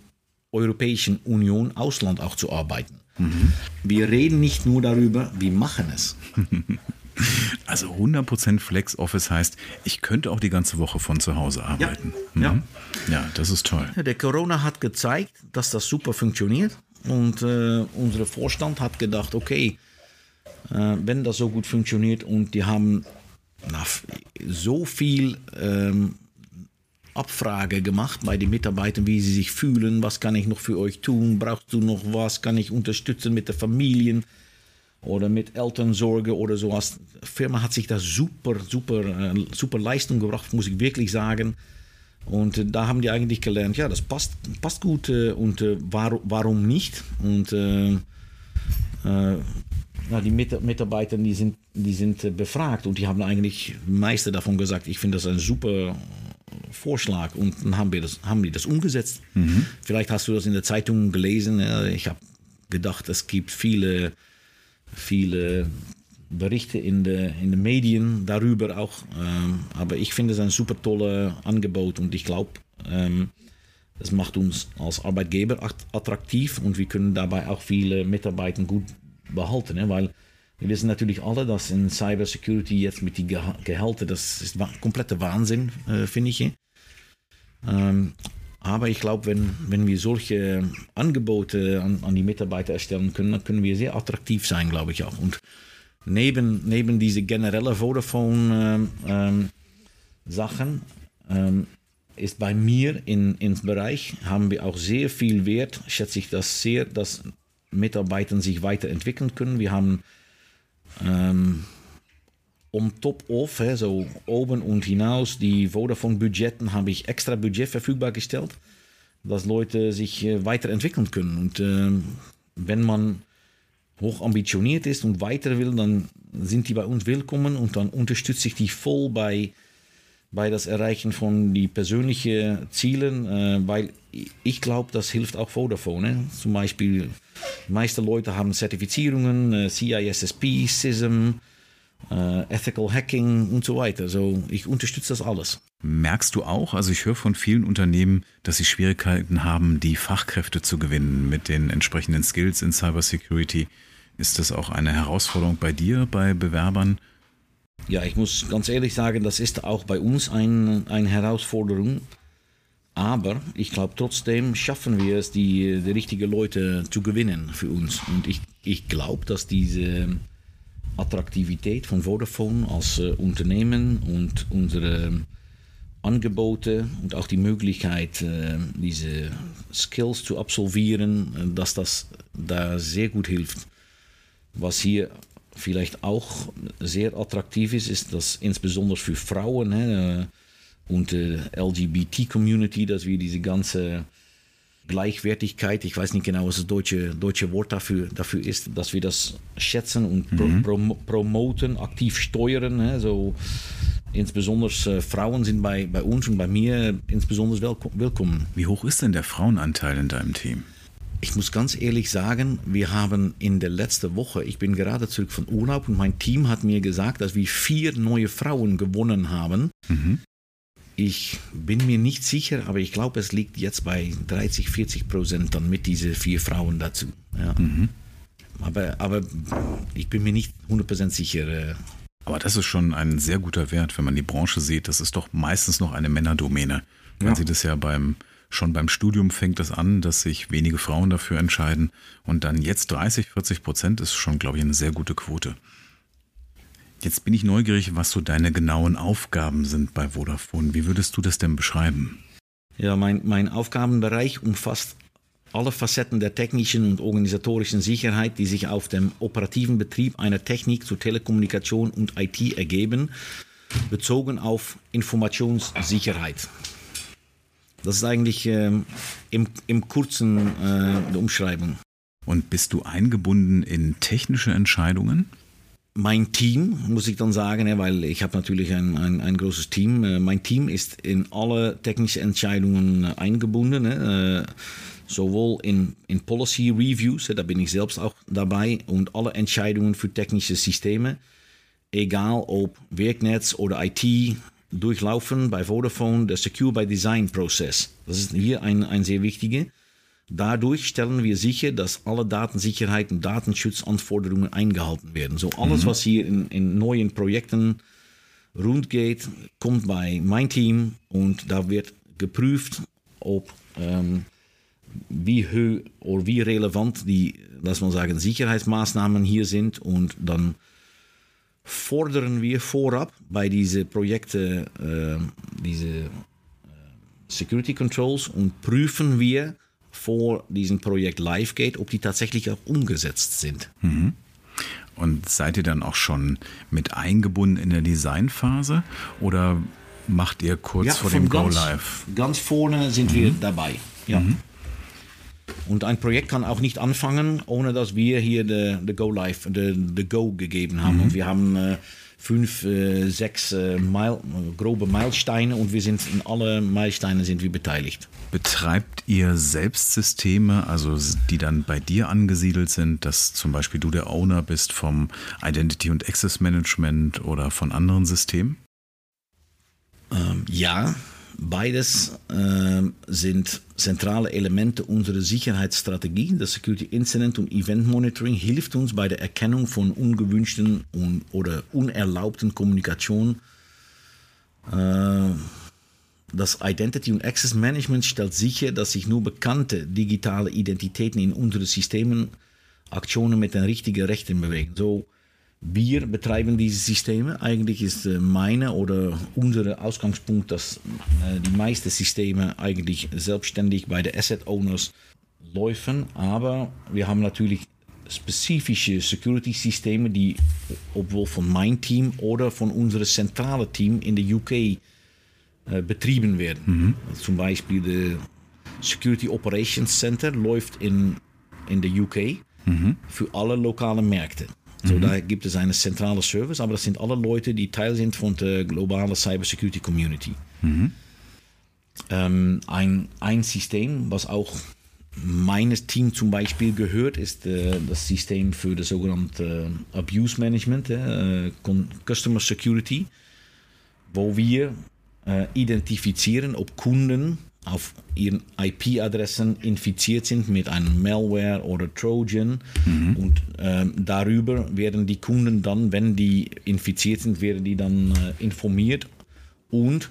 Europäischen Union Ausland auch zu arbeiten. Mhm. Wir reden nicht nur darüber, wir machen es. Also 100% Flex Office heißt, ich könnte auch die ganze Woche von zu Hause arbeiten. Ja, mhm. ja. ja das ist toll. Der Corona hat gezeigt, dass das super funktioniert. Und äh, unser Vorstand hat gedacht, okay, äh, wenn das so gut funktioniert und die haben na, so viel ähm, Abfrage gemacht bei den Mitarbeitern, wie sie sich fühlen, was kann ich noch für euch tun, brauchst du noch was, kann ich unterstützen mit den Familien oder mit Elternsorge oder sowas. Die Firma hat sich da super, super, äh, super Leistung gebracht, muss ich wirklich sagen. Und äh, da haben die eigentlich gelernt, ja, das passt, passt gut äh, und war, warum nicht? Und äh, äh, die Mitarbeiter, die sind, die sind befragt und die haben eigentlich meiste davon gesagt, ich finde das ein super Vorschlag und dann haben, wir das, haben die das umgesetzt. Mhm. Vielleicht hast du das in der Zeitung gelesen. Ich habe gedacht, es gibt viele, viele Berichte in den in de Medien darüber auch. Ähm, aber ich finde es ein super tolles Angebot und ich glaube, ähm, das macht uns als Arbeitgeber attraktiv und wir können dabei auch viele Mitarbeiter gut behalten. Ne? Weil wir wissen natürlich alle, dass in Cybersecurity jetzt mit den Gehältern, das ist kompletter Wahnsinn, äh, finde ich. Ähm, aber ich glaube, wenn, wenn wir solche Angebote an, an, die Mitarbeiter erstellen können, dann können wir sehr attraktiv sein, glaube ich auch. Und neben, neben diese generelle Vodafone-Sachen ähm, ähm, ist bei mir in, ins Bereich, haben wir auch sehr viel Wert, schätze ich das sehr, dass Mitarbeiter sich weiterentwickeln können. Wir haben ähm, um top auf, hè, so oben und hinaus, die Vodafone-Budgetten habe ich extra Budget verfügbar gestellt, dass Leute sich äh, weiterentwickeln können. Und äh, wenn man hoch ambitioniert ist und weiter will, dann sind die bei uns willkommen und dann unterstütze ich die voll bei bei das Erreichen von die persönlichen Zielen, äh, weil ich glaube, das hilft auch Vodafone. Ne? Zum Beispiel, die meisten Leute haben Zertifizierungen, äh, CISSP, CISM, äh, Ethical Hacking und so weiter. So, ich unterstütze das alles. Merkst du auch, also ich höre von vielen Unternehmen, dass sie Schwierigkeiten haben, die Fachkräfte zu gewinnen mit den entsprechenden Skills in Cybersecurity. Ist das auch eine Herausforderung bei dir, bei Bewerbern? Ja, ich muss ganz ehrlich sagen, das ist auch bei uns ein, eine Herausforderung. Aber ich glaube, trotzdem schaffen wir es, die, die richtigen Leute zu gewinnen für uns. Und ich, ich glaube, dass diese Attraktivität von Vodafone als äh, Unternehmen und unsere Angebote und auch die Möglichkeit, äh, diese Skills zu absolvieren, äh, dass das da sehr gut hilft. Was hier vielleicht auch sehr attraktiv ist, ist, dass insbesondere für Frauen und die LGBT-Community, dass wir diese ganze Gleichwertigkeit, ich weiß nicht genau, was das deutsche, deutsche Wort dafür, dafür ist, dass wir das schätzen und mhm. pro, promoten, aktiv steuern. Hè, so, insbesondere äh, Frauen sind bei, bei uns und bei mir insbesondere willkommen. Wie hoch ist denn der Frauenanteil in deinem Team? ich muss ganz ehrlich sagen, wir haben in der letzten Woche, ich bin gerade zurück von Urlaub und mein Team hat mir gesagt, dass wir vier neue Frauen gewonnen haben. Mhm. Ich bin mir nicht sicher, aber ich glaube, es liegt jetzt bei 30, 40 Prozent dann mit diesen vier Frauen dazu. Ja. Mhm. Aber, aber ich bin mir nicht 100 Prozent sicher. Äh. Aber das ist schon ein sehr guter Wert, wenn man die Branche sieht. Das ist doch meistens noch eine Männerdomäne. Man ja. sieht es ja beim Schon beim Studium fängt es an, dass sich wenige Frauen dafür entscheiden. Und dann jetzt 30, 40 Prozent ist schon, glaube ich, eine sehr gute Quote. Jetzt bin ich neugierig, was so deine genauen Aufgaben sind bei Vodafone. Wie würdest du das denn beschreiben? Ja, mein, mein Aufgabenbereich umfasst alle Facetten der technischen und organisatorischen Sicherheit, die sich auf dem operativen Betrieb einer Technik zur Telekommunikation und IT ergeben, bezogen auf Informationssicherheit. Das ist eigentlich ähm, im, im kurzen äh, Umschreibung. Und bist du eingebunden in technische Entscheidungen? Mein Team, muss ich dann sagen, weil ich habe natürlich ein, ein, ein, großes Team. Äh, mein Team ist in alle technischen Entscheidungen eingebunden. Äh, sowohl in, in Policy Reviews, da bin ich selbst auch dabei, und alle Entscheidungen für technische Systeme, egal ob Werknetz oder IT, durchlaufen bei Vodafone der Secure by Design Prozess. Das ist hier ein, ein sehr wichtiger. Dadurch stellen wir sicher, dass alle Datensicherheit und Datenschutzanforderungen eingehalten werden. So alles, mhm. was hier in, in neuen Projekten rund geht, kommt bei mein Team und da wird geprüft, ob ähm, wie hoch oder wie relevant die, lass mal sagen, Sicherheitsmaßnahmen hier sind und dann fordern wir vorab bei diesen Projekten äh, diese äh, Security Controls und prüfen wir vor diesem Projekt live geht, ob die tatsächlich auch umgesetzt sind. Mhm. Und seid ihr dann auch schon mit eingebunden in der Designphase oder macht ihr kurz ja, vor dem Go Live? Ganz vorne sind mhm. wir dabei. Ja. Mhm. Und ein Projekt kann auch nicht anfangen, ohne dass wir hier de, Go Live, de, Go gegeben haben. Mhm. Und wir haben äh, fünf, äh, sechs äh, Mile, grobe Meilensteine und wir sind in alle Meilensteine sind wir beteiligt. Betreibt ihr selbst Systeme, also die dann bei dir angesiedelt sind, dass zum Beispiel du der Owner bist vom Identity und Access Management oder von anderen Systemen? Ähm, ja, Beides äh, sind zentrale Elemente unserer Sicherheitsstrategie. Das Security Incident und Event Monitoring hilft uns bei der Erkennung von ungewünschten und, oder unerlaubten Kommunikation. Äh, das Identity und Access Management stellt sicher, dass sich nur bekannte digitale Identitäten in unseren Systemen Aktionen mit den richtigen Rechten bewegen. So wir betreiben diese Systeme. Eigentlich ist äh, meine oder unser Ausgangspunkt, dass äh, die meisten Systeme eigentlich selbstständig bei den Asset Owners laufen. Aber wir haben natürlich spezifische Security-Systeme, die obwohl von mein Team oder von unserem zentralen Team in der UK äh, betrieben werden. Mhm. Zum Beispiel das Security Operations Center läuft in, in der UK mhm. für alle lokalen Märkte. So, mhm. da gibt es eine zentrale Service, aber das sind alle Leute, die Teil sind von der globalen Cybersecurity Community. Mhm. Ähm, ein, ein System, was auch meines Team zum Beispiel gehört, ist äh, das System für das sogenannte äh, Abuse Management, äh, Customer Security, wo wir äh, identifizieren, ob Kunden auf ihren IP-Adressen infiziert sind mit einem Malware oder Trojan. Mhm. Und äh, darüber werden die Kunden dann, wenn die infiziert sind, werden die dann äh, informiert. Und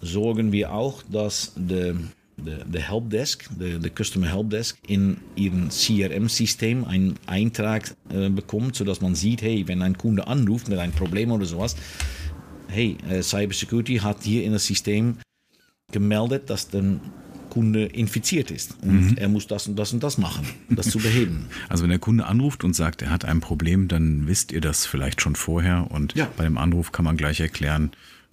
sorgen wir auch, dass der de Helpdesk, der Customer Helpdesk, in ihrem CRM-System einen Eintrag äh, bekommt, sodass man sieht, hey, wenn ein Kunde anruft mit einem Problem oder sowas, hey, äh, Cybersecurity hat hier in das System gemeldet, dass der Kunde infiziert ist und mhm. er muss das und das und das machen, um das zu beheben. Also wenn der Kunde anruft und sagt, er hat ein Problem, dann wisst ihr das vielleicht schon vorher und ja. bei dem Anruf kann man gleich erklären,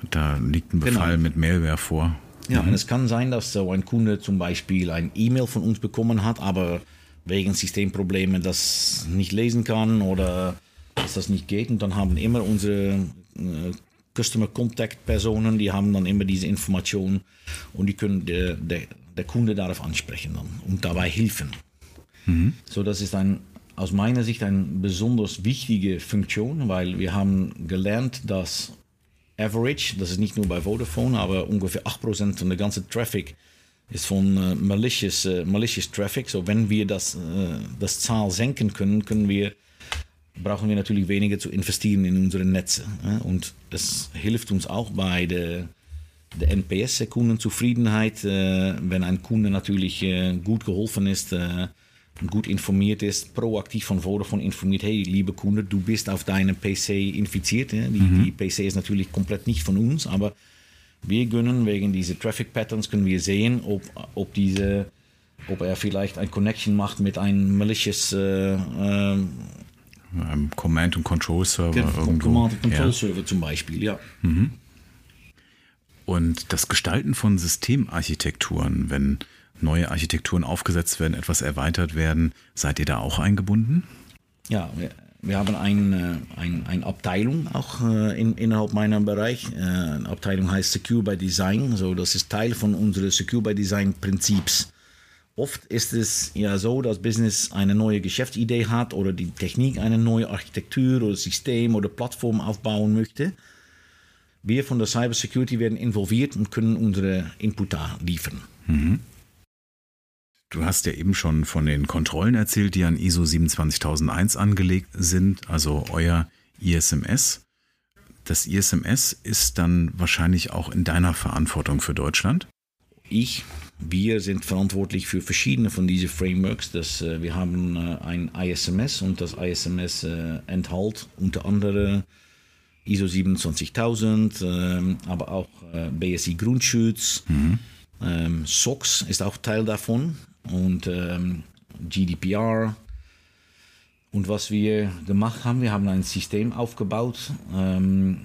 da liegt ein Befall genau. mit Malware vor. Ja, mhm. und es kann sein, dass so ein Kunde zum Beispiel ein E-Mail von uns bekommen hat, aber wegen Systemproblemen das nicht lesen kann oder dass das nicht geht. Und dann haben immer unsere äh, Customer Contact Personen, die haben dann immer diese Informationen und die können der, der, der Kunde darauf ansprechen dann und dabei helfen. Mhm. So, das ist ein, aus meiner Sicht eine besonders wichtige Funktion, weil wir haben gelernt, dass Average, das ist nicht nur bei Vodafone, aber ungefähr 8% von der ganzen Traffic ist von äh, malicious, äh, malicious Traffic. So, wenn wir das, äh, das Zahl senken können, können wir brauchen wir natürlich weniger zu investieren in unsere Netze. Und das hilft uns auch bei der, der NPS, der Kundenzufriedenheit, äh, wenn ein Kunde natürlich äh, gut geholfen ist äh, und gut informiert ist, proaktiv von Vodafone informiert, hey, liebe Kunde, du bist auf deinem PC infiziert. Die, mhm. die PC ist natürlich komplett nicht von uns, aber wir können wegen dieser Traffic Patterns können wir sehen, ob, ob diese ob er vielleicht ein Connection macht mit einem malicious äh, äh, einem Command- und Control-Server. Command- und Control-Server ja. zum Beispiel, ja. Mhm. Und das Gestalten von Systemarchitekturen, wenn neue Architekturen aufgesetzt werden, etwas erweitert werden, seid ihr da auch eingebunden? Ja, wir, wir haben eine äh, ein, ein Abteilung auch äh, in, innerhalb meiner Bereich. Äh, eine Abteilung heißt Secure by Design. So, das ist Teil von unseres Secure by Design Prinzips. Oft ist es ja so, dass Business eine neue Geschäftsidee hat oder die Technik eine neue Architektur oder System oder Plattform aufbauen möchte. Wir von der Cybersecurity werden involviert und können unsere Input da liefern. Mhm. Du hast ja eben schon von den Kontrollen erzählt, die an ISO 27001 angelegt sind, also euer ISMS. Das ISMS ist dann wahrscheinlich auch in deiner Verantwortung für Deutschland? Ich wir sind verantwortlich für verschiedene von diesen Frameworks. Das, äh, wir haben äh, ein ISMS und das ISMS äh, enthält unter anderem ISO 27000, ähm, aber auch BSI Grundschutz. Mhm. Ähm, SOX ist auch Teil davon und ähm, GDPR. Und was wir gemacht haben, wir haben ein System aufgebaut, ähm,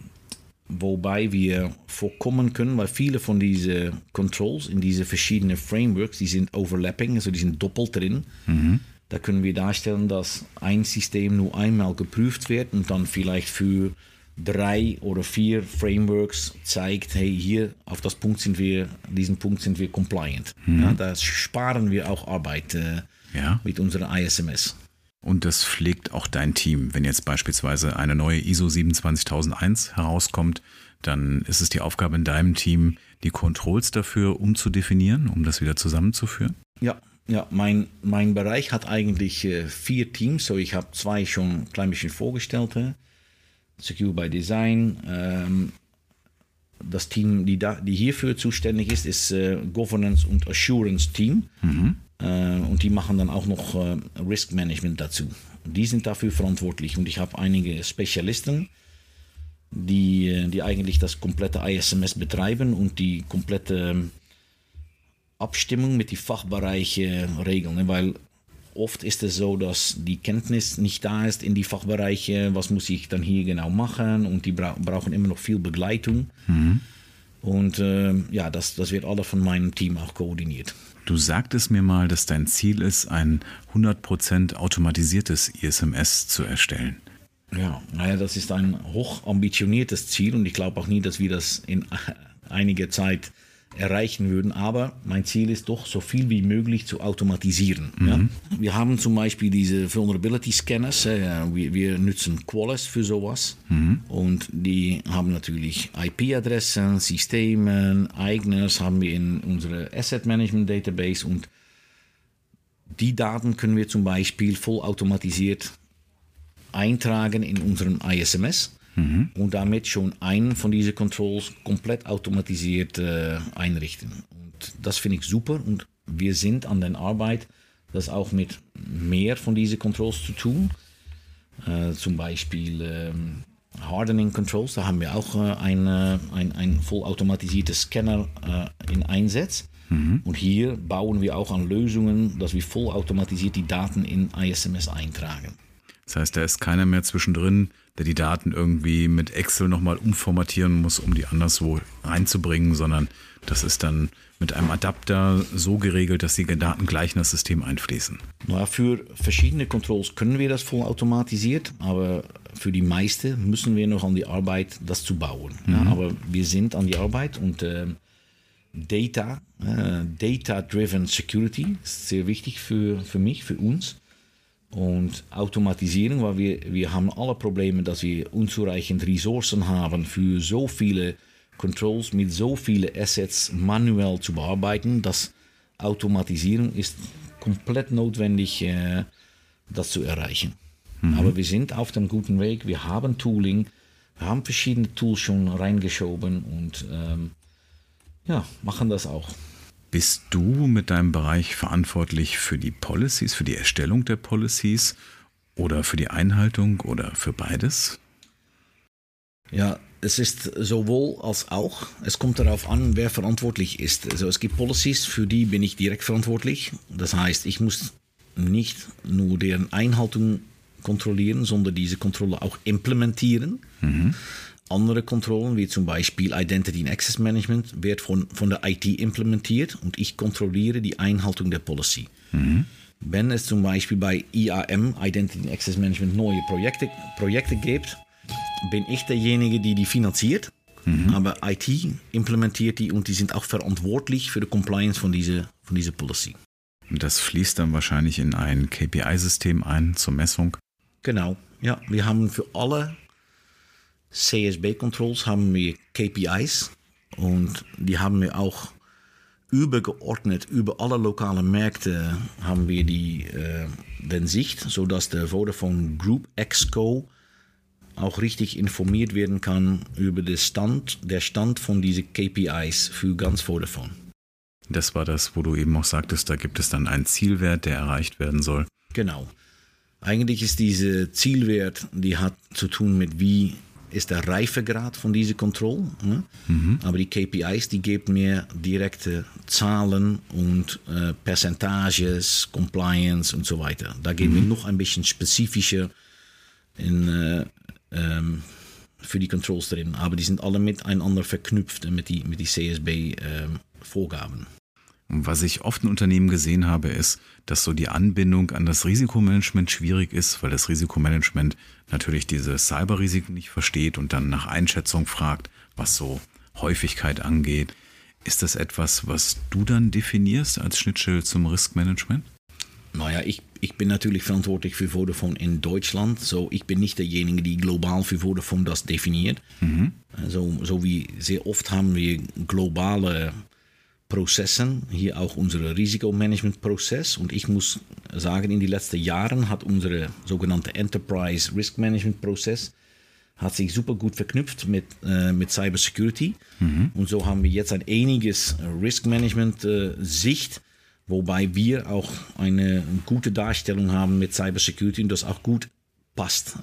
Wobei wir vorkommen können, weil viele von diesen Controls in diese verschiedenen Frameworks, die sind overlapping, also die sind doppelt drin. Mhm. Da können wir darstellen, dass ein System nur einmal geprüft wird und dann vielleicht für drei oder vier Frameworks zeigt, hey, hier auf das Punkt sind wir, diesen Punkt sind wir compliant. Mhm. Ja, da sparen wir auch Arbeit äh, ja. mit unserer ISMS. Und das pflegt auch dein Team. Wenn jetzt beispielsweise eine neue ISO 27001 herauskommt, dann ist es die Aufgabe in deinem Team, die Controls dafür umzudefinieren, um das wieder zusammenzuführen? Ja, ja, mein, mein Bereich hat eigentlich äh, vier Teams. So, ich habe zwei schon ein klein bisschen vorgestellt. Secure by Design. Ähm, das Team, die, da, die hierfür zuständig ist, ist äh, Governance und Assurance Team. Mhm. Äh, und die machen dann auch noch äh, Risk Management dazu. Die sind dafür verantwortlich und ich habe einige Spezialisten, die, äh, die eigentlich das komplette ISMS betreiben und die komplette ähm, Abstimmung mit den Fachbereichen regeln. Ne? Weil oft ist es so, dass die Kenntnis nicht da ist in die Fachbereiche, was muss ich dann hier genau machen und die bra brauchen immer noch viel Begleitung. Mhm. Und äh, ja, das, das wird alle von meinem Team auch koordiniert. Du sagtest mir mal, dass dein Ziel ist, ein 100% automatisiertes ISMS zu erstellen. Ja, naja, das ist ein hoch ambitioniertes Ziel und ich glaube auch nie, dass wir das in einiger Zeit erreichen würden. Aber mein Ziel ist doch, so viel wie möglich zu automatisieren. Mhm. Ja? Wir haben zum Beispiel diese Vulnerability Scanners. Äh, wir, wir, nutzen Qualys für sowas. Mhm. Und die haben natürlich IP-Adressen, Systeme, Eigners haben wir in unserer Asset Management Database. Und die Daten können wir zum Beispiel vollautomatisiert eintragen in unserem ISMS mhm. und damit schon einen von diesen Controls komplett automatisiert äh, einrichten. Und das finde ich super und wir sind an der Arbeit, das auch mit mehr von diesen Controls zu tun. Äh, zum Beispiel ähm, Hardening Controls, da haben wir auch äh, ein, ein, ein vollautomatisiertes Scanner äh, in Einsatz. Mhm. Und hier bauen wir auch an Lösungen, dass wir vollautomatisiert die Daten in ISMS eintragen. Das heißt, da ist keiner mehr zwischendrin, der die Daten irgendwie mit Excel nochmal umformatieren muss, um die anderswo reinzubringen, sondern das ist dann mit einem Adapter so geregelt, dass die Daten gleich in das System einfließen. Na, für verschiedene Controls können wir das vollautomatisiert, aber für die meiste müssen wir noch an die Arbeit, das zu bauen. Mhm. Ja, aber wir sind an die Arbeit und äh, Data, äh, Data-Driven Security ist sehr wichtig für, für mich, für uns. Und Automatisierung, weil wir, wir haben alle Probleme, dass wir unzureichend Ressourcen haben für so viele Controls mit so vielen Assets manuell zu bearbeiten, dass Automatisierung ist komplett notwendig, äh, das zu erreichen. Mhm. Aber wir sind auf dem guten Weg, wir haben Tooling, wir haben verschiedene Tools schon reingeschoben und ähm, ja, machen das auch. Bist du mit deinem Bereich verantwortlich für die Policies, für die Erstellung der Policies oder für die Einhaltung oder für beides? Ja, es ist sowohl als auch. Es kommt darauf an, wer verantwortlich ist. Also es gibt Policies, für die bin ich direkt verantwortlich. Das heißt, ich muss nicht nur deren Einhaltung kontrollieren, sondern diese Kontrolle auch implementieren. Mhm. Andere Kontrollen, wie zum Beispiel Identity and Access Management, wird von, von der IT implementiert und ich kontrolliere die Einhaltung der Policy. Mhm. Wenn es zum Beispiel bei IAM, Identity and Access Management, neue Projekte, Projekte gibt, bin ich derjenige, die die finanziert. Mhm. Aber IT implementiert die und die sind auch verantwortlich für die Compliance von dieser, von dieser Policy. Und das fließt dann wahrscheinlich in ein KPI-System ein zur Messung? Genau, ja. Wir haben für alle CSB-Controls haben wir KPIs und die haben wir auch übergeordnet über alle lokalen Märkte haben wir die äh, den Sicht, sodass der Vodafone Group Exco auch richtig informiert werden kann über den Stand, der Stand von diesen KPIs für ganz Vodafone. Das war das, wo du eben auch sagtest, da gibt es dann einen Zielwert, der erreicht werden soll. Genau. Eigentlich ist diese Zielwert, die hat zu tun mit wie ist der Reifegrad von dieser Kontrolle. Ne? Mhm. Aber die KPIs, die geben mir direkte Zahlen und äh, Percentages, Compliance und so weiter. Da gehen mhm. wir noch ein bisschen spezifischer in, äh, ähm, für die Controls drin. Aber die sind alle miteinander verknüpft mit die, mit die CSB-Vorgaben. Was ich oft in Unternehmen gesehen habe, ist, dass so die Anbindung an das Risikomanagement schwierig ist, weil das Risikomanagement natürlich diese Cyberrisiken nicht versteht und dann nach Einschätzung fragt, was so Häufigkeit angeht. Ist das etwas, was du dann definierst als Schnittstelle zum Riskmanagement? Naja, ich, ich bin natürlich verantwortlich für Vodafone in Deutschland. So, ich bin nicht derjenige, die global für Vodafone das definiert. Mhm. Also, so wie sehr oft haben wir globale Prozessen, hier auch unser Risikomanagement-Prozess. Und ich muss sagen, in den letzten Jahren hat unser sogenannte Enterprise Risk Management-Prozess hat sich super gut verknüpft mit, äh, mit Cybersecurity. Mhm. Und so haben wir jetzt ein einiges Risk Management-Sicht, äh, wobei wir auch eine gute Darstellung haben mit Cybersecurity und das auch gut passt.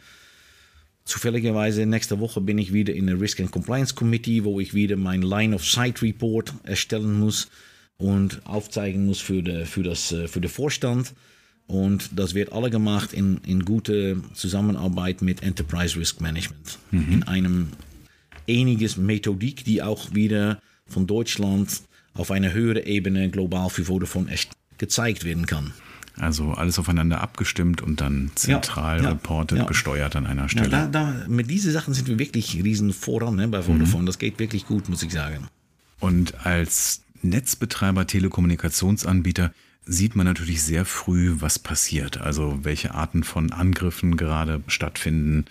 Zufälligerweise nächste Woche bin ich wieder in der Risk and Compliance Committee, wo ich wieder mein Line of Sight Report erstellen muss und aufzeigen muss für, de, für, das, äh, für den Vorstand. Und das wird alle gemacht in, in gute Zusammenarbeit mit Enterprise Risk Management. Mhm. In einem ähnliches Methodik, die auch wieder von Deutschland auf einer höheren Ebene global für Vodafone gezeigt werden kann. Also alles aufeinander abgestimmt und dann zentral ja, reportet, ja. gesteuert an einer Stelle. Ja, da, da, mit diesen Sachen sind wir wirklich riesen voran ne, bei Vodafone. Mhm. Das geht wirklich gut, muss ich sagen. Und als Netzbetreiber, Telekommunikationsanbieter sieht man natürlich sehr früh, was passiert. Also welche Arten von Angriffen gerade stattfinden,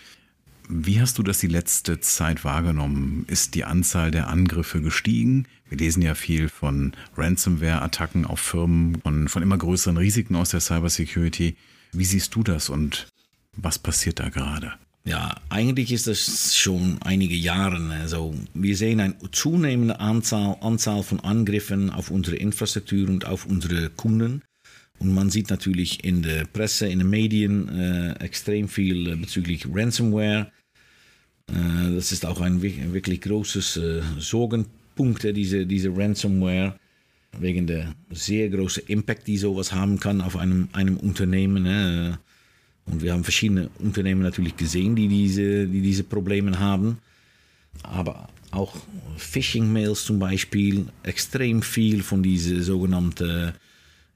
wie hast du das die letzte Zeit wahrgenommen? Ist die Anzahl der Angriffe gestiegen? Wir lesen ja viel von Ransomware-Attacken auf Firmen, von, von immer größeren Risiken aus der Cybersecurity. Wie siehst du das und was passiert da gerade? Ja, eigentlich ist das schon einige Jahre. Also wir sehen eine zunehmende Anzahl, Anzahl von Angriffen auf unsere Infrastruktur und auf unsere Kunden. Und man sieht natürlich in der Presse, in den Medien äh, extrem viel bezüglich Ransomware. Äh, das ist auch ein wirklich großes äh, Sorgenpunkt, diese, diese Ransomware, wegen der sehr großen Impact, die sowas haben kann auf einem, einem Unternehmen. Und wir haben verschiedene Unternehmen natürlich gesehen, die diese, die diese Probleme haben. Aber auch Phishing-Mails zum Beispiel, extrem viel von diesen sogenannten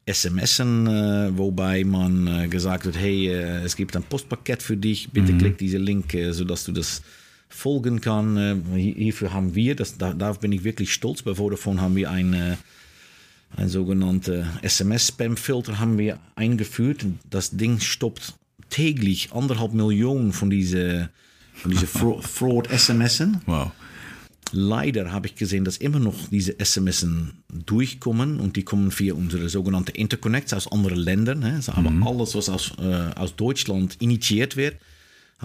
SMSen, äh, wobei man äh, gesagt hat, hey, äh, es gibt ein Postpaket für dich, bitte mhm. klick diesen Link, sodass du das folgen kann. Äh, hierfür haben wir, das, da, darauf bin ich wirklich stolz, bei Vodafone haben wir ein sogenannter SMS-Spam-Filter haben wir eingeführt. Das Ding stoppt täglich anderthalb Millionen von diesen von diese Fraud-SMSen. Wow. Leider habe ich gesehen, dass immer noch diese SMS durchkommen und die kommen via unsere sogenannten Interconnects aus anderen Ländern. Also aber mhm. alles, was aus, äh, aus Deutschland initiiert wird,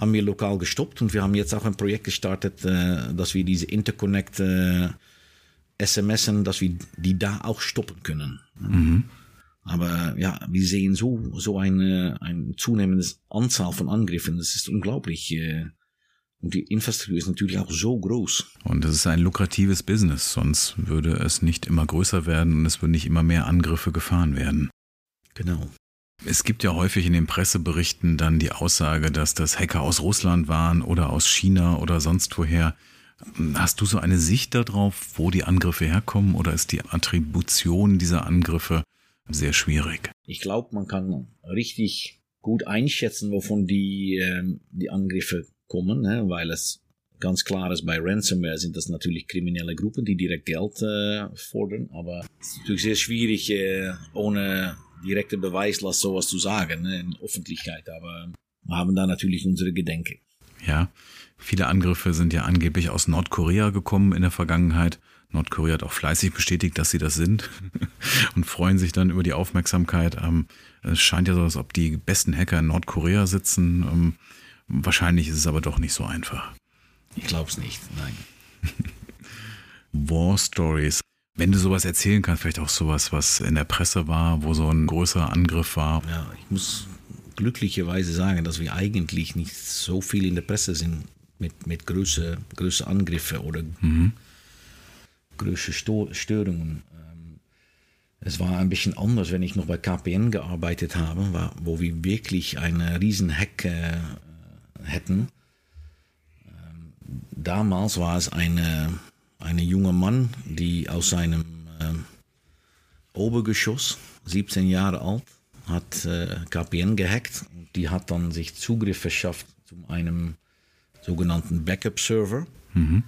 haben wir lokal gestoppt und wir haben jetzt auch ein Projekt gestartet, äh, dass wir diese Interconnect äh, SMSen, dass wir die da auch stoppen können. Mhm. Aber ja, wir sehen so, so eine, ein zunehmendes Anzahl von Angriffen. Das ist unglaublich. Äh, und die Infrastruktur ist natürlich auch so groß. Und es ist ein lukratives Business, sonst würde es nicht immer größer werden und es würden nicht immer mehr Angriffe gefahren werden. Genau. Es gibt ja häufig in den Presseberichten dann die Aussage, dass das Hacker aus Russland waren oder aus China oder sonst woher. Hast du so eine Sicht darauf, wo die Angriffe herkommen oder ist die Attribution dieser Angriffe sehr schwierig? Ich glaube, man kann richtig gut einschätzen, wovon die, äh, die Angriffe kommen, ne? weil es ganz klar ist, bei Ransomware sind das natürlich kriminelle Gruppen, die direkt Geld äh, fordern, aber es ist natürlich sehr schwierig, äh, ohne direkte Beweislast sowas zu sagen ne? in Öffentlichkeit, aber wir haben da natürlich unsere Gedenke. Ja, Viele Angriffe sind ja angeblich aus Nordkorea gekommen in der Vergangenheit. Nordkorea hat auch fleißig bestätigt, dass sie das sind und freuen sich dann über die Aufmerksamkeit. Ähm, es scheint ja so, als ob die besten Hacker in Nordkorea sitzen. Ähm, wahrscheinlich ist es aber doch nicht so einfach. Ich glaube es nicht, nein. War Stories. Wenn du sowas erzählen kannst, vielleicht auch sowas, was in der Presse war, wo so ein größerer Angriff war. Ja, ich muss glücklicherweise sagen, dass wir eigentlich nicht so viel in der Presse sind mit, mit größeren große Angriffen oder mhm. größeren Störungen. Ähm, es war ein bisschen anders, wenn ich noch bei KPN gearbeitet habe, wo wir wirklich einen riesen Hack äh, hätten. Ähm, damals war es eine, eine junge Mann, die aus seinem äh, Obergeschoss, 17 Jahre alt, hat äh, KPN gehackt. Die hat dann sich Zugriff verschafft zu einem sogenannten Backup-Server. Mhm.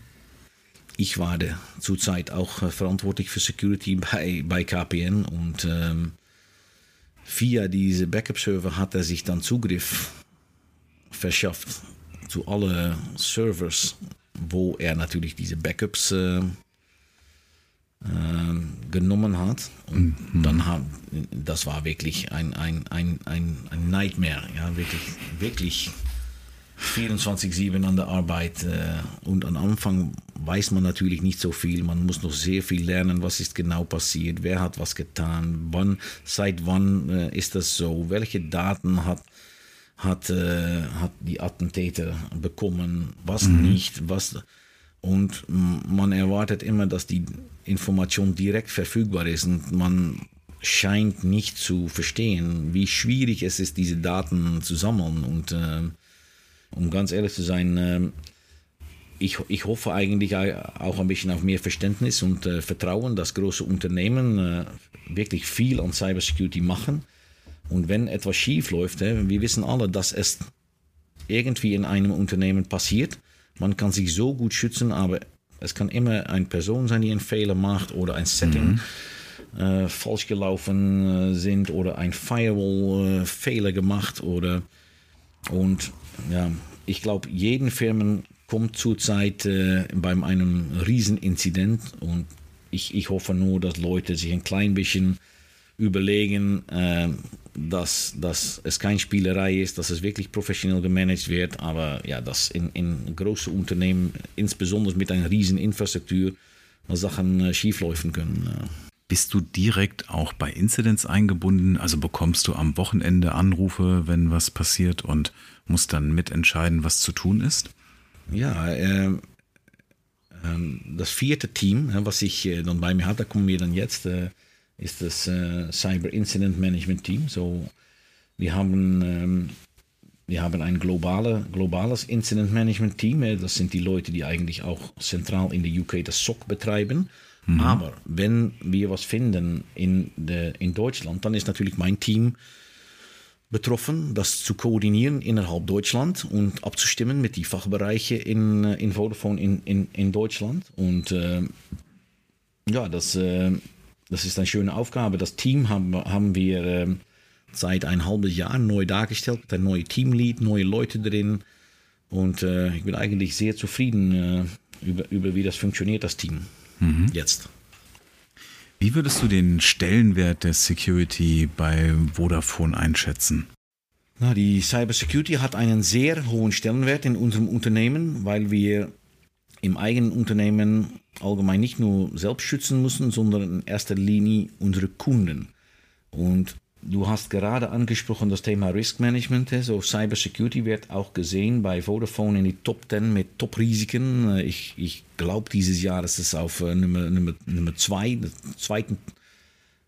Ich war der, zurzeit auch äh, verantwortlich für Security bei, bei KPN und ähm, via diese Backup-Server hat er sich dann Zugriff verschafft zu allen Servers, wo er natürlich diese Backups äh, äh, genommen hat. Und mhm. dann hat, das war wirklich ein, ein, ein, ein, ein Nightmare, ja, wirklich, wirklich 24-7 an der Arbeit äh, und am Anfang weiß man natürlich nicht so viel. Man muss noch sehr viel lernen, was ist genau passiert, wer hat was getan, wann, seit wann äh, ist das so, welche Daten hat, hat, äh, hat die Attentäter bekommen, was mhm. nicht, was. Und man erwartet immer, dass die Information direkt verfügbar ist und man scheint nicht zu verstehen, wie schwierig es ist, diese Daten zu sammeln und äh, um ganz ehrlich zu sein, ähm, ich, ich hoffe eigentlich auch ein bisschen auf mehr Verständnis und äh, Vertrauen, dass große Unternehmen äh, wirklich viel an Cybersecurity machen. Und wenn etwas schief läuft, wir wissen alle, dass es irgendwie in einem Unternehmen passiert. Man kann sich so gut schützen, aber es kann immer eine Person sein, die einen Fehler macht oder ein Setting mhm. äh, falsch gelaufen äh, sind oder ein Firewall-Fehler äh, gemacht oder und ja, ich glaube, jeden Firmen kommt zurzeit äh, bei einem Rieseninzident und ich, ich hoffe nur, dass Leute sich ein klein bisschen überlegen, äh, dass, dass es keine Spielerei ist, dass es wirklich professionell gemanagt wird, aber ja, dass in, in großen Unternehmen, insbesondere mit einer riesen Infrastruktur, Sachen äh, schieflaufen können. Bist du direkt auch bei Incidents eingebunden? Also bekommst du am Wochenende Anrufe, wenn was passiert und musst dann mitentscheiden, was zu tun ist? Ja, äh, äh, das vierte Team, was ich äh, dann bei mir da kommen wir dann jetzt, äh, ist das äh, Cyber Incident Management Team. So, wir haben ähm, wir haben ein globale, globales Incident Management Team. Äh, das sind die Leute, die eigentlich auch zentral in der UK das SOC betreiben. Mhm. Aber wenn wir was finden in, de, in Deutschland, dann ist natürlich mein Team betroffen, das zu koordinieren innerhalb Deutschland und abzustimmen mit den Fachbereichen in, äh, in Vodafone in, in, in Deutschland. Und äh, ja, das, äh, das ist eine schöne Aufgabe. Das Team haben, haben wir äh, seit ein halbes Jahr neu dargestellt, ein neues Teamlead, neue Leute drin. Und äh, ich bin eigentlich sehr zufrieden äh, über, über wie das funktioniert, das Team mhm. jetzt. Wie würdest du den Stellenwert der Security bei Vodafone einschätzen? Na, die Cybersecurity hat einen sehr hohen Stellenwert in unserem Unternehmen, weil wir im eigenen Unternehmen allgemein nicht nur selbst schützen müssen, sondern in erster Linie unsere Kunden. Und Du hast gerade angesprochen das Thema Risk Management. So Cyber Security wird auch gesehen bei Vodafone in die Top 10 mit Top-Risiken. Ich, ich glaube, dieses Jahr ist es auf äh, Nummer, Nummer, Nummer zwei, zweiten,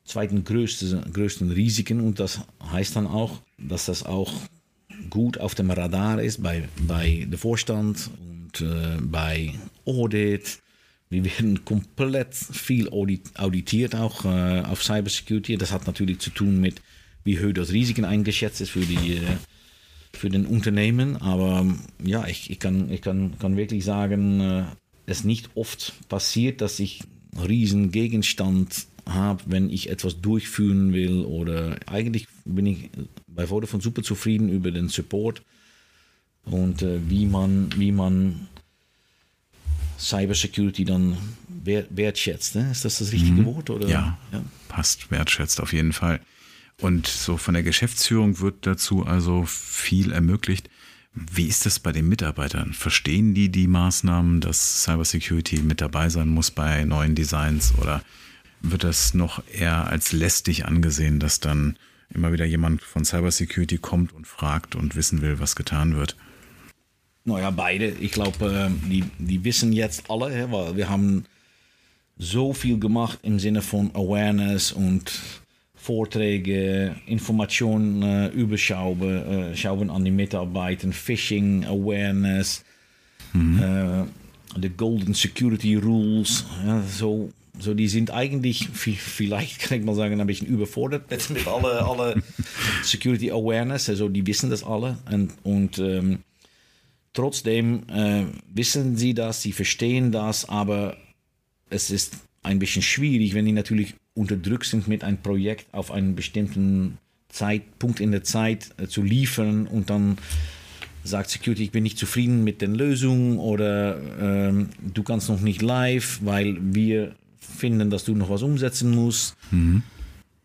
zweiten größten, größten Risiken. Und das heißt dann auch, dass das auch gut auf dem Radar ist bei, bei der Vorstand und äh, bei Audit. Wir werden komplett viel auditiert, auch äh, auf Cybersecurity. Das hat natürlich zu tun mit, wie hoch das Risiken eingeschätzt ist für, die, äh, für den Unternehmen. Aber ja, ich, ich, kann, ich kann, kann wirklich sagen, äh, es nicht oft passiert, dass ich riesen Gegenstand habe, wenn ich etwas durchführen will. Oder eigentlich bin ich bei Vodafone super zufrieden über den Support und äh, wie man, wie man Cybersecurity dann wertschätzt. Ne? Ist das das richtige mhm. Wort? Oder? Ja, ja, passt, wertschätzt auf jeden Fall. Und so von der Geschäftsführung wird dazu also viel ermöglicht. Wie ist das bei den Mitarbeitern? Verstehen die die Maßnahmen, dass Cybersecurity mit dabei sein muss bei neuen Designs oder wird das noch eher als lästig angesehen, dass dann immer wieder jemand von Cybersecurity kommt und fragt und wissen will, was getan wird? Naja, beide. Ich glaube, äh, die, die wissen jetzt alle, hè, weil wir haben so viel gemacht im Sinne von Awareness und Vorträge, Informationen äh, überschauen äh, schauen an die Mitarbeiter, Phishing Awareness, mhm. äh, the Golden Security Rules. Ja, so, so, die sind eigentlich, vielleicht kann ich mal sagen, ein bisschen überfordert mit, mit alle, alle Security Awareness. Also die wissen das alle. Und, und ähm, Trotzdem äh, wissen sie das, sie verstehen das, aber es ist ein bisschen schwierig, wenn die natürlich unterdrückt sind mit einem Projekt auf einen bestimmten Zeitpunkt in der Zeit äh, zu liefern und dann sagt Security, ich bin nicht zufrieden mit den Lösungen oder ähm, du kannst noch nicht live, weil wir finden, dass du noch was umsetzen musst. Mhm.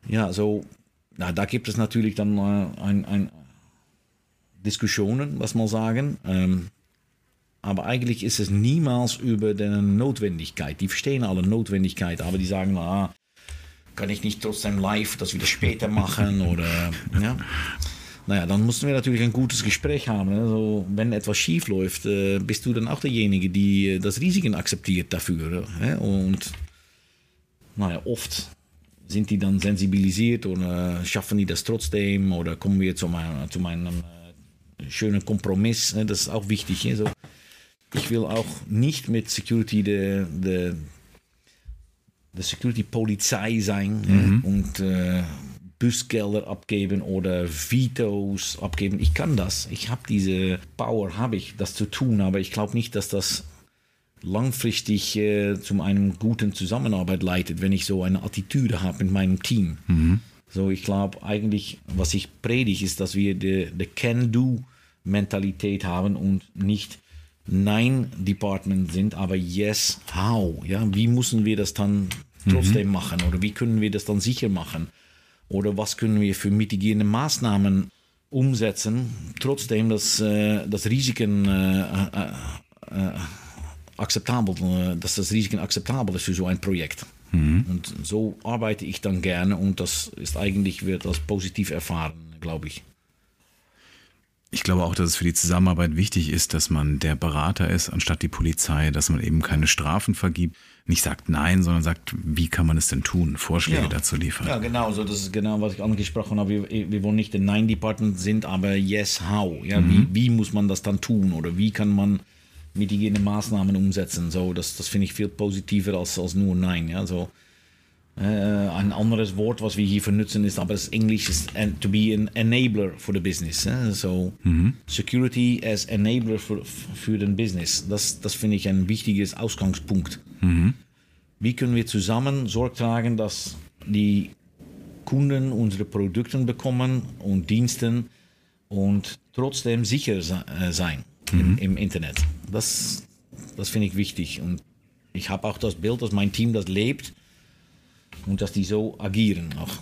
Ja, so, na, da gibt es natürlich dann äh, ein, ein, Diskussionen, was man sagen. Ähm, aber eigentlich ist es niemals über die Notwendigkeit. Die verstehen alle Notwendigkeit, aber die sagen, ah, kann ich nicht trotzdem live das wieder später machen oder ja. Naja, dann mussten wir natürlich ein gutes Gespräch haben. Also, wenn etwas schief läuft, äh, bist du dann auch derjenige, die äh, das Risiken akzeptiert dafür. Äh? Und naja, oft sind die dann sensibilisiert oder schaffen die das trotzdem oder kommen wir zu, mein, zu meinem schönen Kompromiss. Ne? Das ist auch wichtig. Also, ich will auch nicht mit Security der de, de Security-Polizei sein mhm. und äh, Bußgelder abgeben oder Vetos abgeben. Ich kann das. Ich habe diese Power, habe ich, das zu tun. Aber ich glaube nicht, dass das langfristig äh, zu einem guten Zusammenarbeit leitet, wenn ich so eine Attitüde habe mit meinem Team. Mhm. So, ich glaube eigentlich, was ich predige, ist, dass wir die, die Can-Do-Mentalität haben und nicht Nein-Department sind, aber Yes, how? Ja, wie müssen wir das dann trotzdem mhm. machen oder wie können wir das dann sicher machen? Oder was können wir für mitigierende Maßnahmen umsetzen, trotzdem dass, äh, das Risiken äh, äh, äh akzeptabel, äh, dass das Risiken akzeptabel ist für so ein Projekt. Mhm. Und so arbeite ich dann gerne und das ist eigentlich, wird als positiv erfahren, glaube ich. Ich glaube auch, dass es für die Zusammenarbeit wichtig ist, dass man der Berater ist, anstatt die Polizei, dass man eben keine Strafen vergibt, nicht sagt Nein, sondern sagt, wie kann man es denn tun, Vorschläge ja. dazu liefern. Ja, genau, so das ist genau, was ich angesprochen habe. Wir, wir wollen nicht der Nein-Department sind, aber Yes, how? Ja, mhm. wie, wie muss man das dann tun oder wie kann man mitigierende Maßnahmen umsetzen. So, das, das finde ich viel positiver als, als nur Nein. Ja, so, ein anderes Wort, was wir hier benutzen, ist aber das Englisch ist to be an enabler for the business. Eh? So mhm. Security as enabler für, für den Business. Das, das finde ich ein wichtiges Ausgangspunkt. Mhm. Wie können wir zusammen Sorge tragen, dass die Kunden unsere Produkte bekommen und Diensten und trotzdem sicher sein mhm. im, im, Internet? Das, das finde ich wichtig. Und ich habe auch das Bild, dass mein Team das lebt und dass die so agieren auch.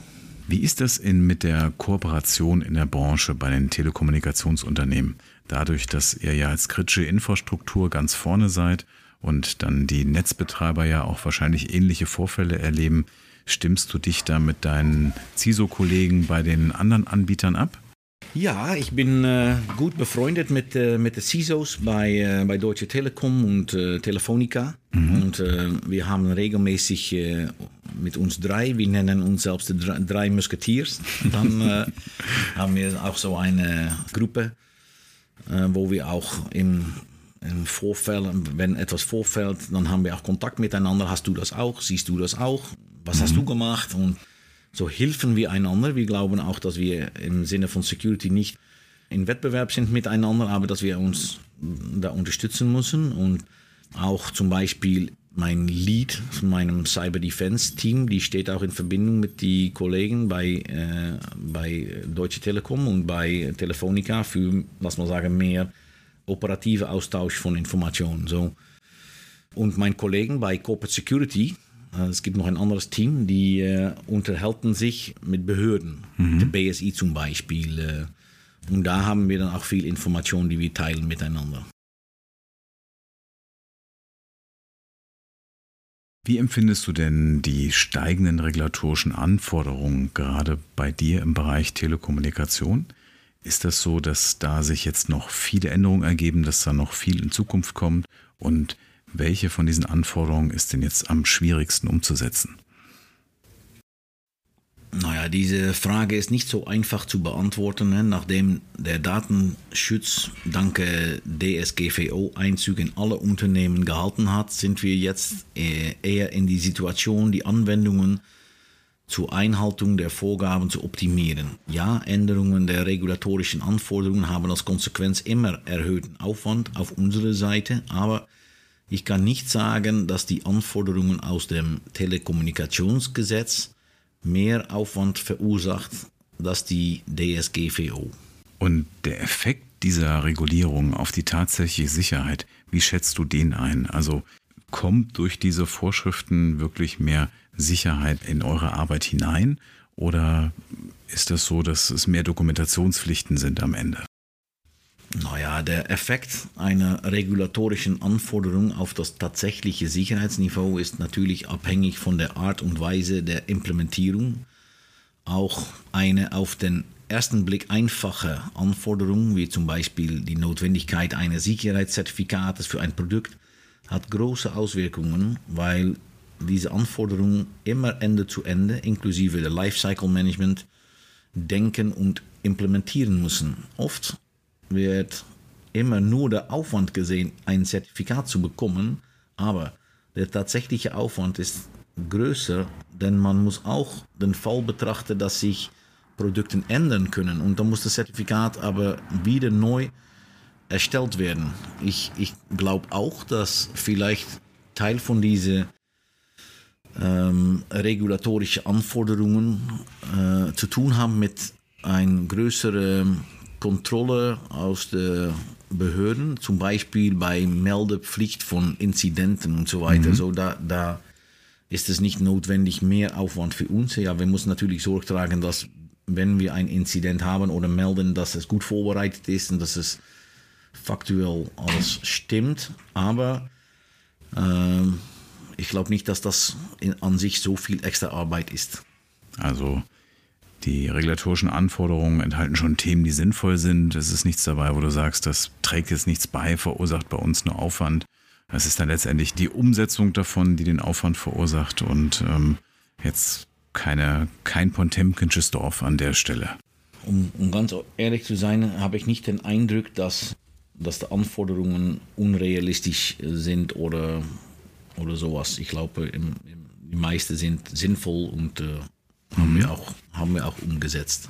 Wie ist das in, mit der Kooperation in der Branche bei den Telekommunikationsunternehmen? Dadurch, dass ihr ja als kritische Infrastruktur ganz vorne seid und dann die Netzbetreiber ja auch wahrscheinlich ähnliche Vorfälle erleben, stimmst du dich da mit deinen CISO-Kollegen bei den anderen Anbietern ab? Ja, ich bin äh, gut befreundet mit, äh, mit den CISOs bei, äh, bei Deutsche Telekom und äh, Telefonica. Mhm. Und äh, wir haben regelmäßig äh, mit uns drei, wir nennen uns selbst die drei, drei Musketiers. Dann haben wir auch so eine Gruppe, wo wir auch im, Vorfall, wenn etwas vorfällt, dann haben wir auch Kontakt miteinander. Hast du das auch? Siehst du das auch? Was mhm. hast du gemacht? Und so helfen wir einander. Wir glauben auch, dass wir im Sinne von Security nicht in Wettbewerb sind miteinander, aber dass wir uns da unterstützen müssen. Und auch zum Beispiel mein Lead von meinem Cyber Defense Team, die steht auch in Verbindung mit den Kollegen bei, äh, bei Deutsche Telekom und bei Telefonica für, lass mal sagen, mehr operative Austausch von Informationen. So. Und mein Kollegen bei Corporate Security, es gibt noch ein anderes Team, die äh, unterhalten sich mit Behörden, mhm. der BSI zum Beispiel. Äh, und da haben wir dann auch viel Information, die wir teilen miteinander. Wie empfindest du denn die steigenden regulatorischen Anforderungen gerade bei dir im Bereich Telekommunikation? Ist das so, dass da sich jetzt noch viele Änderungen ergeben, dass da noch viel in Zukunft kommt? Und welche von diesen Anforderungen ist denn jetzt am schwierigsten umzusetzen? Naja, diese Frage ist nicht so einfach zu beantworten. Ne? Nachdem der Datenschutz dank DSGVO-Einzug in alle Unternehmen gehalten hat, sind wir jetzt äh, eher in die Situation, die Anwendungen zur Einhaltung der Vorgaben zu optimieren. Ja, Änderungen der regulatorischen Anforderungen haben als Konsequenz immer erhöhten Aufwand auf unserer Seite, aber ich kann nicht sagen, dass die Anforderungen aus dem Telekommunikationsgesetz mehr Aufwand verursacht als die DSGVO. Und der Effekt dieser Regulierung auf die tatsächliche Sicherheit, wie schätzt du den ein? Also kommt durch diese Vorschriften wirklich mehr Sicherheit in eure Arbeit hinein oder ist es so, dass es mehr Dokumentationspflichten sind am Ende? Naja, der Effekt einer regulatorischen Anforderung auf das tatsächliche Sicherheitsniveau ist natürlich abhängig von der Art und Weise der Implementierung. Auch eine auf den ersten Blick einfache Anforderung, wie zum Beispiel die Notwendigkeit eines Sicherheitszertifikates für ein Produkt, hat große Auswirkungen, weil diese Anforderungen immer Ende zu Ende, inklusive der Lifecycle Management, denken und implementieren müssen. Oft wird immer nur der Aufwand gesehen, ein Zertifikat zu bekommen, aber der tatsächliche Aufwand ist größer, denn man muss auch den Fall betrachten, dass sich Produkte ändern können und dann muss das Zertifikat aber wieder neu erstellt werden. Ich, ich glaube auch, dass vielleicht Teil von diesen ähm, regulatorischen Anforderungen äh, zu tun haben mit ein größeren Kontrolle aus den Behörden, zum Beispiel bei Meldepflicht von Inzidenten und so weiter. Mhm. So, da, da ist es nicht notwendig mehr Aufwand für uns. Ja, wir müssen natürlich Sorge tragen, dass wenn wir ein Inzident haben oder melden, dass es gut vorbereitet ist und dass es faktuell alles stimmt. Aber äh, ich glaube nicht, dass das in, an sich so viel extra Arbeit ist. Also die regulatorischen Anforderungen enthalten schon Themen, die sinnvoll sind. Es ist nichts dabei, wo du sagst, das trägt jetzt nichts bei, verursacht bei uns nur Aufwand. Es ist dann letztendlich die Umsetzung davon, die den Aufwand verursacht und ähm, jetzt keine, kein Potemkinsches Dorf an der Stelle. Um, um, ganz ehrlich zu sein, habe ich nicht den Eindruck, dass, dass die Anforderungen unrealistisch sind oder, oder sowas. Ich glaube, im, im die meisten sind sinnvoll und äh, haben, wir auch, haben wir auch umgesetzt.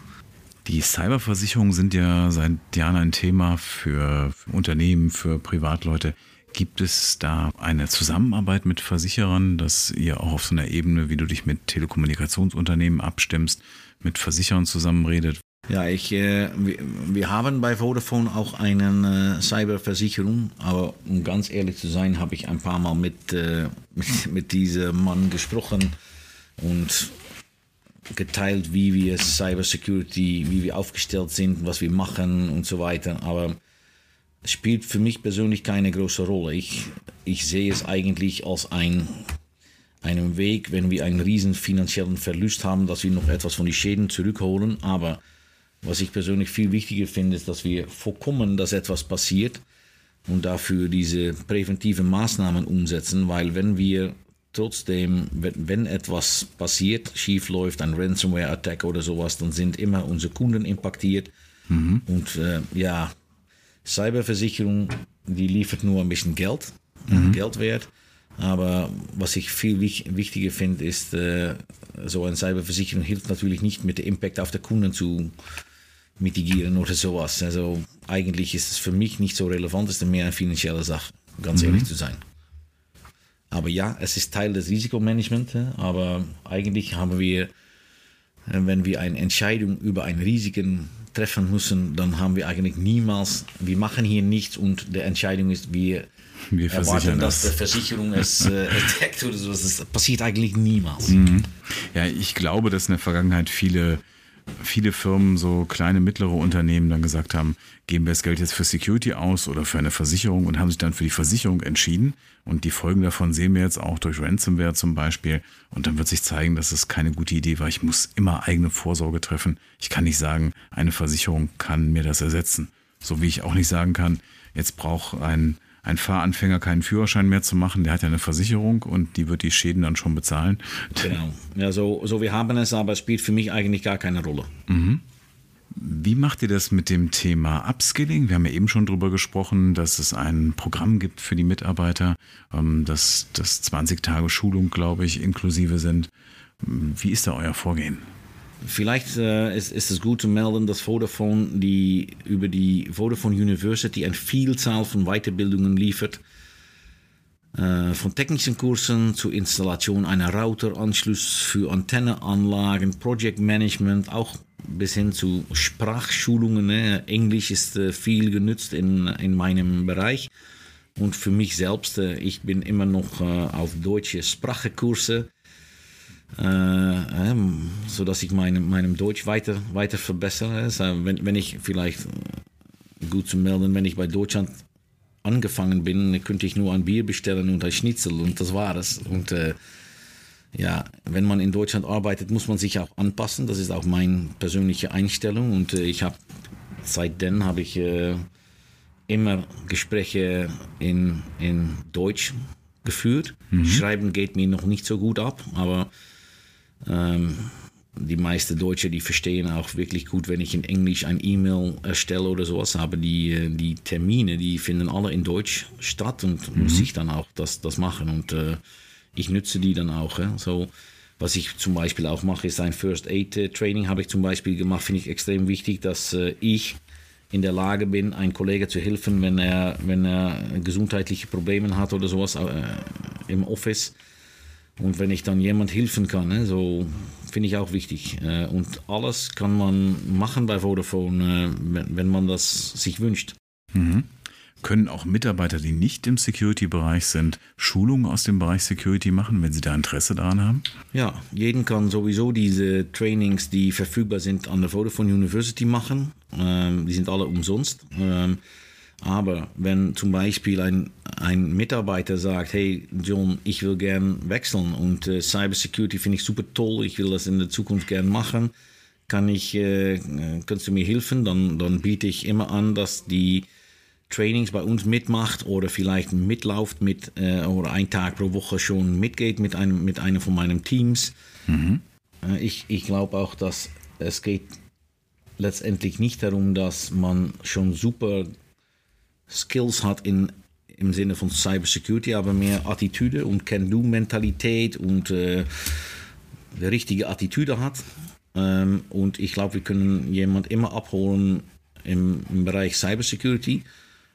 Die Cyberversicherungen sind ja seit Jahren ein Thema für Unternehmen, für Privatleute. Gibt es da eine Zusammenarbeit mit Versicherern, dass ihr auch auf so einer Ebene, wie du dich mit Telekommunikationsunternehmen abstimmst, mit Versicherern zusammenredet? Ja, ich, äh, wir, wir, haben bei Vodafone auch eine äh, Cyberversicherung, aber um ganz ehrlich zu sein, habe ich ein paar Mal mit, äh, mit, mit diesem Mann gesprochen und geteilt, wie wir Cybersecurity, wie wir aufgestellt sind, was wir machen und so weiter. Aber es spielt für mich persönlich keine große Rolle. Ich, ich sehe es eigentlich als ein, einen Weg, wenn wir einen riesen finanziellen Verlust haben, dass wir noch etwas von den Schäden zurückholen. Aber was ich persönlich viel wichtiger finde, ist, dass wir vorkommen, dass etwas passiert und dafür diese präventiven Maßnahmen umsetzen, weil wenn wir trotzdem, wenn, etwas passiert, schief läuft, ein Ransomware-Attack oder sowas, dann sind immer unsere Kunden impactiert. Mhm. Und äh, ja, Cyberversicherung, die liefert nur ein bisschen Geld, mhm. Geldwert. Aber was ich viel wichtiger finde, ist, äh, so eine Cyberversicherung hilft natürlich nicht mit dem Impact auf den Kunden zu mitigieren oder sowas. Also eigentlich ist es für mich nicht so relevant, es ist mehr eine finanzielle Sache, ganz mhm. ehrlich zu sein. Aber ja, es ist Teil des Risikomanagements, aber eigentlich haben wir, äh, wenn wir eine Entscheidung über ein Risiken treffen müssen, dann haben wir eigentlich niemals, wir machen hier nichts und die Entscheidung ist, wir, wir erwarten, dass die Versicherung es äh, deckt oder so. Das passiert eigentlich niemals. Mhm. Ja, ich glaube, dass in der Vergangenheit viele viele Firmen, so kleine, mittlere Unternehmen dann gesagt haben, geben wir das Geld jetzt für Security aus oder für eine Versicherung und haben sich dann für die Versicherung entschieden. Und die Folgen davon sehen wir jetzt auch durch Ransomware zum Beispiel. Und dann wird sich zeigen, dass es keine gute Idee war. Ich muss immer eigene Vorsorge treffen. Ich kann nicht sagen, eine Versicherung kann mir das ersetzen. So wie ich auch nicht sagen kann, jetzt braucht ein ein Fahranfänger keinen Führerschein mehr zu machen, der hat ja eine Versicherung und die wird die Schäden dann schon bezahlen. Genau. Ja, so, so wir haben es, aber es spielt für mich eigentlich gar keine Rolle. Mhm. Wie macht ihr das mit dem Thema Upskilling? Wir haben ja eben schon darüber gesprochen, dass es ein Programm gibt für die Mitarbeiter, ähm, dass, dass 20 Tage Schulung, glaube ich, inklusive sind. Wie ist da euer Vorgehen? Vielleicht äh, ist, ist, es gut zu melden, dass Vodafone die, über die Vodafone University eine Vielzahl von Weiterbildungen liefert. Äh, von technischen Kursen zur Installation einer Routeranschluss für Antenneanlagen, Projektmanagement, auch bis hin zu Sprachschulungen. Ne? Englisch ist äh, viel genutzt in, in meinem Bereich. Und für mich selbst, äh, ich bin immer noch äh, auf deutsche Sprachkurse äh, so dass ich meinem, meinem Deutsch weiter, weiter verbessere. Also wenn, wenn ich vielleicht äh, gut zu melden, wenn ich bei Deutschland angefangen bin, könnte ich nur ein Bier bestellen und ein Schnitzel und das war es. Und äh, ja, wenn man in Deutschland arbeitet, muss man sich auch anpassen. Das ist auch meine persönliche Einstellung und äh, ich habe seitdem habe ich äh, immer Gespräche in, in Deutsch geführt. Mhm. Schreiben geht mir noch nicht so gut ab, aber ähm, die meisten Deutsche, die verstehen auch wirklich gut, wenn ich in Englisch ein E-Mail erstelle oder sowas, aber die, äh, die Termine, die finden alle in Deutsch statt und mhm. muss ich dann auch das, das machen und äh, ich nütze die dann auch. Ja. So, was ich zum Beispiel auch mache, ist ein First Aid äh, Training, habe ich zum Beispiel gemacht, finde ich extrem wichtig, dass äh, ich in der Lage bin, einem Kollegen zu helfen, wenn er, wenn er gesundheitliche Probleme hat oder sowas äh, im Office und wenn ich dann jemand helfen kann, ne, so finde ich auch wichtig. Äh, und alles kann man machen bei Vodafone, äh, wenn man das sich wünscht. Mhm. Können auch Mitarbeiter, die nicht im Security-Bereich sind, Schulungen aus dem Bereich Security machen, wenn sie da Interesse daran haben? Ja, jeden kann sowieso diese Trainings, die verfügbar sind, an der Vodafone University machen. Ähm, die sind alle umsonst. Aber wenn zum Beispiel ein, ein Mitarbeiter sagt, hey John, ich will gern wechseln und äh, Cybersecurity finde ich super toll, ich will das in der Zukunft gern machen, kann ich, äh, kannst du mir helfen? Dann, dann biete ich immer an, dass die Trainings bei uns mitmacht oder vielleicht mitlauft mit äh, oder einen Tag pro Woche schon mitgeht mit einem, mit einem von meinen Teams. Mhm. Äh, ich ich glaube auch, dass es geht letztendlich nicht darum, dass man schon super Skills hat in, im Sinne von Cybersecurity, aber mehr Attitüde und Can-Do-Mentalität und äh, die richtige Attitüde hat. Ähm, und ich glaube, wir können jemand immer abholen im, im Bereich Cybersecurity.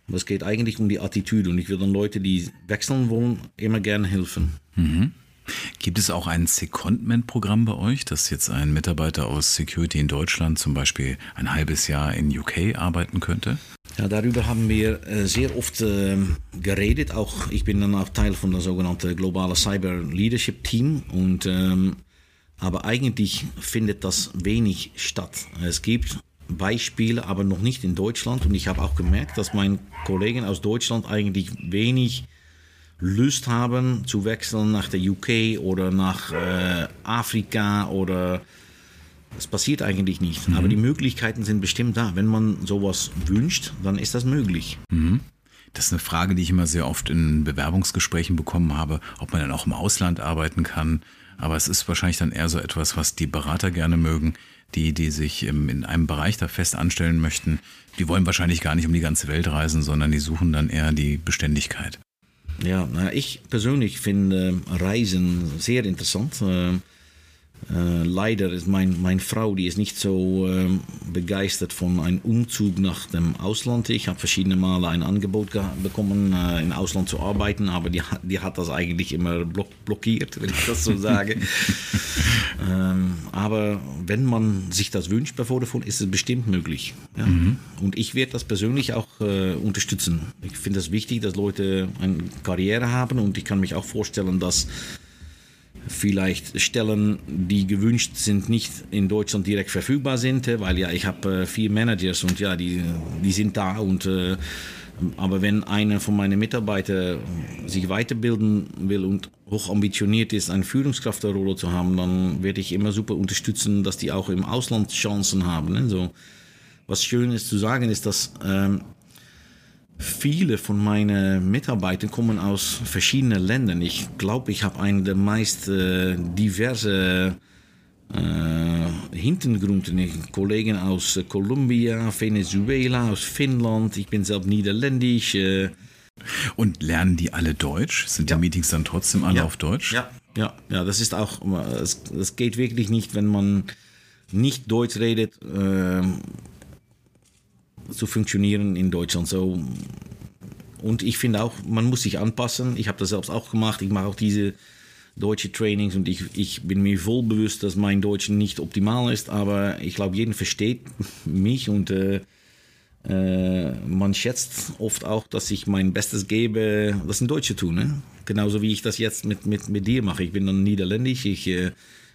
Aber es geht eigentlich um die Attitüde und ich will dann Leute, die wechseln wollen, immer gerne helfen. Mhm. Gibt es auch ein Secondment-Programm bei euch, dass jetzt ein Mitarbeiter aus Security in Deutschland zum Beispiel ein halbes Jahr in UK arbeiten könnte? Ja, darüber haben wir äh, sehr oft äh, geredet. Auch ich bin dann auch Teil von der sogenannten globale Cyber Leadership Team und ähm, aber eigentlich findet das wenig statt. Es gibt Beispiele, aber noch nicht in Deutschland. Und ich habe auch gemerkt, dass meine Kollegen aus Deutschland eigentlich wenig Lust haben zu wechseln nach der UK oder nach äh, Afrika oder das passiert eigentlich nicht. Mhm. Aber die Möglichkeiten sind bestimmt da. Wenn man sowas wünscht, dann ist das möglich. Mhm. Das ist eine Frage, die ich immer sehr oft in Bewerbungsgesprächen bekommen habe, ob man dann auch im Ausland arbeiten kann. Aber es ist wahrscheinlich dann eher so etwas, was die Berater gerne mögen, die, die sich in einem Bereich da fest anstellen möchten. Die wollen wahrscheinlich gar nicht um die ganze Welt reisen, sondern die suchen dann eher die Beständigkeit. Ja, ich persönlich finde Reisen sehr interessant. Äh, leider ist mein, meine Frau, die ist nicht so äh, begeistert von einem Umzug nach dem Ausland. Ich habe verschiedene Male ein Angebot bekommen, äh, im Ausland zu arbeiten, aber die, die hat das eigentlich immer block blockiert, wenn ich das so sage. ähm, aber wenn man sich das wünscht bei Vodafone, ist es bestimmt möglich. Ja? Mhm. Und ich werde das persönlich auch äh, unterstützen. Ich finde es wichtig, dass Leute eine Karriere haben und ich kann mich auch vorstellen, dass vielleicht Stellen, die gewünscht sind, nicht in Deutschland direkt verfügbar sind, weil ja, ich habe äh, vier Managers und ja, die, die sind da und äh, aber wenn einer von meinen Mitarbeitern sich weiterbilden will und hoch ambitioniert ist, eine Führungskraftrolle zu haben, dann werde ich immer super unterstützen, dass die auch im Ausland Chancen haben. Ne? So, was schön ist zu sagen, ist, dass ähm, Viele von meinen Mitarbeitern kommen aus verschiedenen Ländern. Ich glaube, ich habe einen der meist äh, diverse äh, Hintergründe. Kollegen aus äh, Kolumbien, Venezuela, aus Finnland. Ich bin selbst niederländisch. Äh. Und lernen die alle Deutsch? Sind ja. die Meetings dann trotzdem alle ja. auf Deutsch? Ja, ja, ja. Das ist auch. Es, es geht wirklich nicht, wenn man nicht Deutsch redet. Äh, zu funktionieren in Deutschland. So. Und ich finde auch, man muss sich anpassen. Ich habe das selbst auch gemacht. Ich mache auch diese deutsche Trainings und ich, ich bin mir voll bewusst, dass mein Deutsch nicht optimal ist, aber ich glaube, jeden versteht mich und äh, äh, man schätzt oft auch, dass ich mein Bestes gebe, das in Deutsche tun. Ne? Genauso wie ich das jetzt mit, mit, mit dir mache. Ich bin dann niederländisch, ich äh,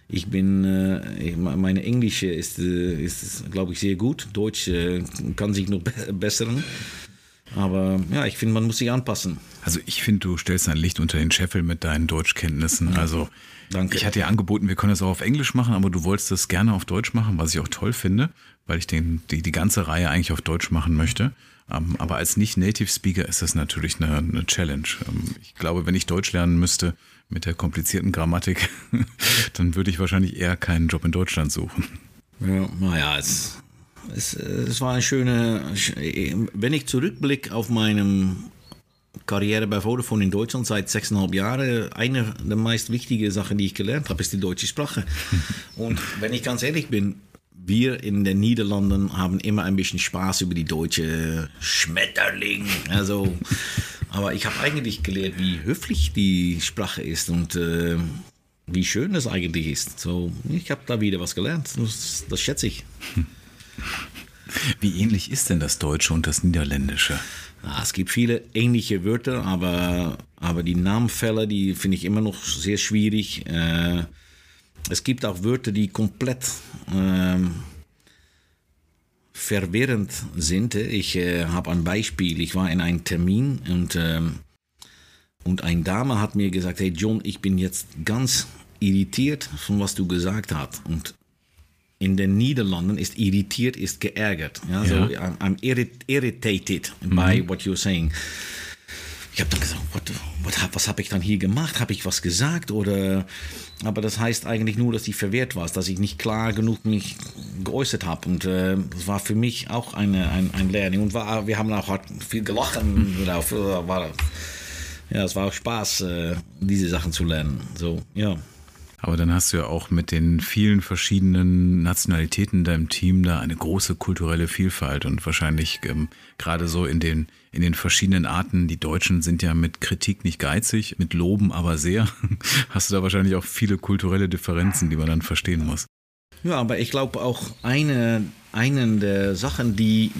ich bin, äh, meine Englische ist, äh, ist glaube ich, sehr gut. Deutsch äh, kann sich noch bessern. Aber ja, ich finde, man muss sich anpassen. Also ich finde, du stellst ein Licht unter den Scheffel mit deinen Deutschkenntnissen. Also Danke. ich hatte dir angeboten, wir können das auch auf Englisch machen, aber du wolltest das gerne auf Deutsch machen, was ich auch toll finde, weil ich den, die, die ganze Reihe eigentlich auf Deutsch machen möchte. Ähm, aber als nicht-Native Speaker ist das natürlich eine, eine Challenge. Ähm, ich glaube, wenn ich Deutsch lernen müsste, mit der komplizierten Grammatik, dann würde ich wahrscheinlich eher keinen Job in Deutschland suchen. Ja, naja, es, es, es war eine schöne. Wenn ich zurückblicke auf meine Karriere bei Vodafone in Deutschland seit sechseinhalb Jahren, eine der meist wichtigen Sachen, die ich gelernt habe, ist die deutsche Sprache. Und wenn ich ganz ehrlich bin, wir in den Niederlanden haben immer ein bisschen Spaß über die deutsche Schmetterling. Also aber ich habe eigentlich gelernt, wie höflich die Sprache ist und äh, wie schön es eigentlich ist. So, ich habe da wieder was gelernt. Das, das schätze ich. Wie ähnlich ist denn das Deutsche und das Niederländische? Ja, es gibt viele ähnliche Wörter, aber, aber die Namenfälle, die finde ich immer noch sehr schwierig. Äh, es gibt auch Wörter, die komplett äh, verwirrend sind. Ich äh, habe ein Beispiel. Ich war in einem Termin und, ähm, und eine Dame hat mir gesagt, hey John, ich bin jetzt ganz irritiert von was du gesagt hast. Und in den Niederlanden ist irritiert, ist geärgert. Ja, ja. So, I'm, I'm irritated mhm. by what you're saying. Ich habe dann gesagt, what, what, was habe ich dann hier gemacht? Habe ich was gesagt? Oder, aber das heißt eigentlich nur, dass ich verwehrt war, dass ich nicht klar genug mich geäußert habe. Und äh, das war für mich auch eine, ein, ein Learning. Und war, wir haben auch viel gelacht. War, ja, es war auch Spaß, äh, diese Sachen zu lernen. So, ja. Aber dann hast du ja auch mit den vielen verschiedenen Nationalitäten in deinem Team da eine große kulturelle Vielfalt und wahrscheinlich ähm, gerade so in den, in den verschiedenen Arten. Die Deutschen sind ja mit Kritik nicht geizig, mit Loben aber sehr. Hast du da wahrscheinlich auch viele kulturelle Differenzen, die man dann verstehen muss. Ja, aber ich glaube auch eine, eine der Sachen, die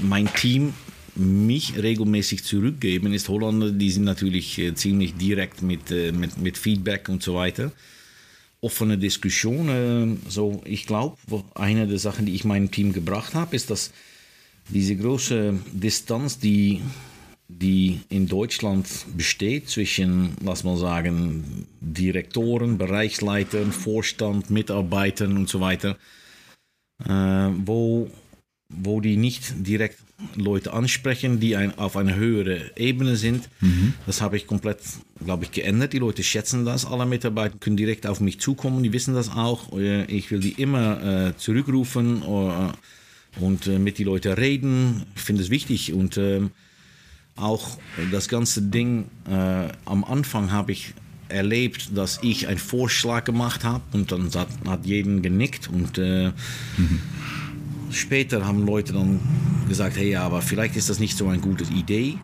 mein Team mich regelmäßig zurückgeben, ist Holländer, die sind natürlich äh, ziemlich direkt mit, äh, mit, mit Feedback und so weiter. Offene Diskussion. Äh, so, ich glaube, eine der Sachen, die ich meinem Team gebracht habe, ist, dass diese große Distanz, die, die in Deutschland besteht zwischen, lass mal sagen, Direktoren, Bereichsleitern, Vorstand, Mitarbeitern und so weiter, wo, wo die nicht direkt Leute ansprechen, die ein, auf einer höheren Ebene sind. Mhm. Das habe ich komplett, glaube ich, geändert. Die Leute schätzen das. Alle Mitarbeiter können direkt auf mich zukommen. Die wissen das auch. Äh, ich will die immer äh, zurückrufen äh, und äh, mit den Leuten reden. Ich finde es wichtig. Und ähm, auch das ganze Ding äh, am Anfang habe ich erlebt, dass ich einen Vorschlag gemacht habe und dann hat, hat jeden genickt und äh, mhm Später haben Leute dann gesagt, hey, aber vielleicht ist das nicht so eine gute Idee.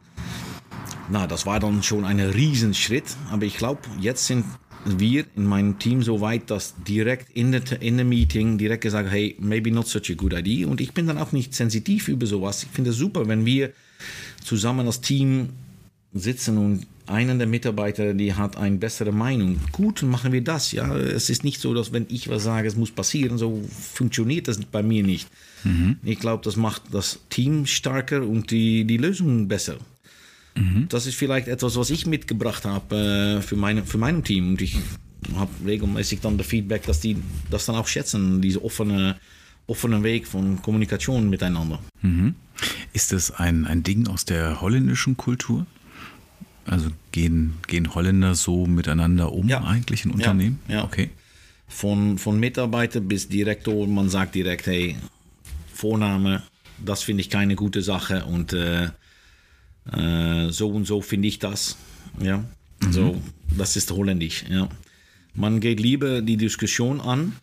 Na, das war dann schon ein Riesenschritt. Aber ich glaube, jetzt sind wir in meinem Team so weit, dass direkt in der, in der Meeting direkt gesagt, hey, maybe not such a good idea. Und ich bin dann auch nicht sensitiv über sowas. Ich finde es super, wenn wir zusammen als Team sitzen und einer der Mitarbeiter, die hat eine bessere Meinung. Gut, machen wir das. Ja, es ist nicht so, dass wenn ich was sage, es muss passieren. So funktioniert das bei mir nicht. Mhm. Ich glaube, das macht das Team stärker und die, die Lösung besser. Mhm. Das ist vielleicht etwas, was ich mitgebracht habe äh, für, meine, für mein Team. Und ich habe regelmäßig dann das Feedback, dass die das dann auch schätzen, diese offene, offene Weg von Kommunikation miteinander. Mhm. Ist das ein, ein Ding aus der holländischen Kultur? Also gehen, gehen Holländer so miteinander um ja. eigentlich in Unternehmen? Ja, ja. Okay. Von, von Mitarbeiter bis Direktor, man sagt direkt, hey, Vorname, das finde ich keine gute Sache und äh, äh, so und so finde ich das. Ja, mhm. so, das ist holländisch. Ja. Man geht lieber die Diskussion an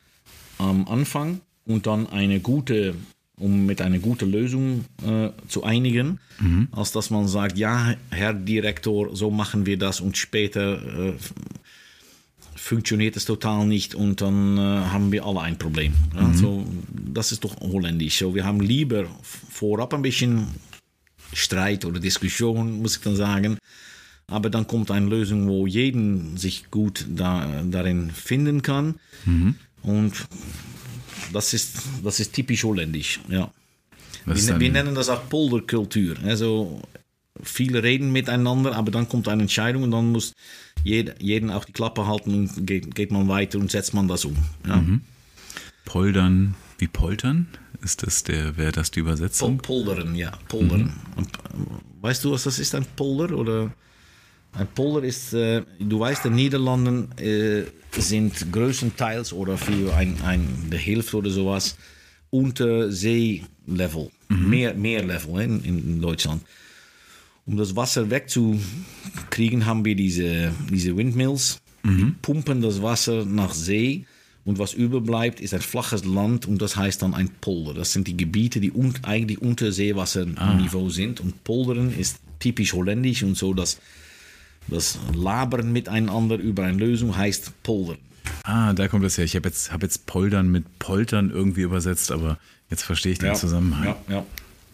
am Anfang und dann eine gute, um mit einer guten Lösung äh, zu einigen, mhm. als dass man sagt, ja, Herr Direktor, so machen wir das und später äh, funktioniert es total nicht und dann äh, haben wir alle ein Problem. Ja, mhm. so, das ist doch holländisch. So, wir haben lieber vorab ein bisschen Streit oder Diskussion, muss ich dann sagen. Aber dann kommt eine Lösung, wo jeden sich gut da, darin finden kann. Mhm. Und das ist, das ist typisch holländisch. Ja. Wir, wir, nennen das auch Polderkultur. Also viele reden miteinander, aber dann kommt eine Entscheidung und dann muss jeder, jeden auch die Klappe halten und geht, geht man weiter und setzt man das um. Ja. Mhm. Poldern wie poltern? Ist das der, wäre das die Übersetzung? Polderen, ja, poldern. Mhm. Weißt du, was das ist, ein Polder? Oder ein Polder ist, äh, du weißt, in Niederlanden äh, sind größtenteils oder für ein, ein der Hilfe oder sowas unter Seelevel, mhm. mehr, mehr Level in, in Deutschland. Um das Wasser wegzukriegen, haben wir diese, diese Windmills. Mhm. Die pumpen das Wasser nach See. Und was überbleibt, ist ein flaches Land und das heißt dann ein Polder. Das sind die Gebiete, die un eigentlich unter Seewasserniveau ah. sind. Und Polderen ist typisch holländisch und so, dass das Labern miteinander über eine Lösung heißt Poldern. Ah, da kommt das her. Ich habe jetzt, hab jetzt Poldern mit Poltern irgendwie übersetzt, aber jetzt verstehe ich den ja, Zusammenhang. Ja, ja.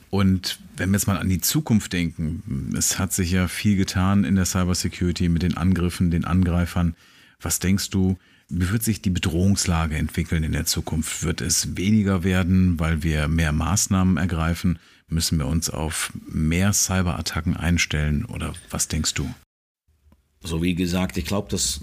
Und wenn wir jetzt mal an die Zukunft denken, es hat sich ja viel getan in der Cybersecurity mit den Angriffen, den Angreifern. Was denkst du, wie wird sich die Bedrohungslage entwickeln in der Zukunft? Wird es weniger werden, weil wir mehr Maßnahmen ergreifen? Müssen wir uns auf mehr Cyberattacken einstellen oder was denkst du? So wie gesagt, ich glaube, das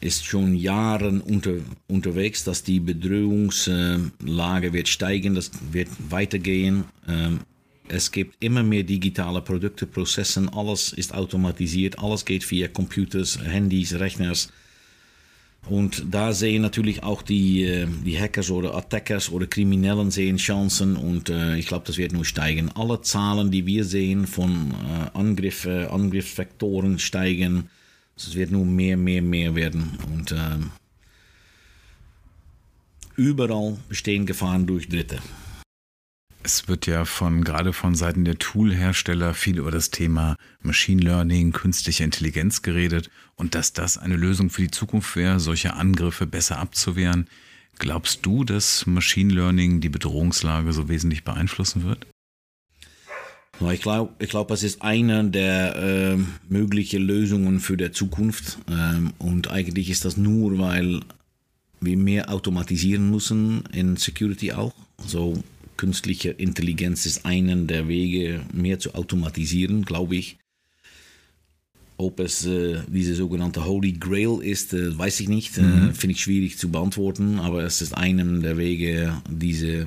ist schon Jahren unter, unterwegs, dass die Bedrohungslage wird steigen, das wird weitergehen. Ähm, es gibt immer mehr digitale Produkte, Prozessen, alles ist automatisiert, alles geht via Computers, Handys, Rechners. Und da sehen natürlich auch die, äh, die Hackers oder Attackers oder Kriminellen sehen Chancen und äh, ich glaube, das wird nur steigen. Alle Zahlen, die wir sehen von äh, Angriffe, Angriffsvektoren steigen. Es wird nur mehr, mehr, mehr werden. Und äh, überall bestehen Gefahren durch Dritte. Es wird ja von gerade von Seiten der Toolhersteller viel über das Thema Machine Learning, künstliche Intelligenz geredet und dass das eine Lösung für die Zukunft wäre, solche Angriffe besser abzuwehren. Glaubst du, dass Machine Learning die Bedrohungslage so wesentlich beeinflussen wird? Ich glaube, ich glaub, es ist eine der äh, möglichen Lösungen für die Zukunft. Ähm, und eigentlich ist das nur, weil wir mehr automatisieren müssen in Security auch. So künstliche Intelligenz ist einer der Wege, mehr zu automatisieren, glaube ich. Ob es äh, diese sogenannte Holy Grail ist, äh, weiß ich nicht. Äh, mhm. Finde ich schwierig zu beantworten, aber es ist einer der Wege, diese,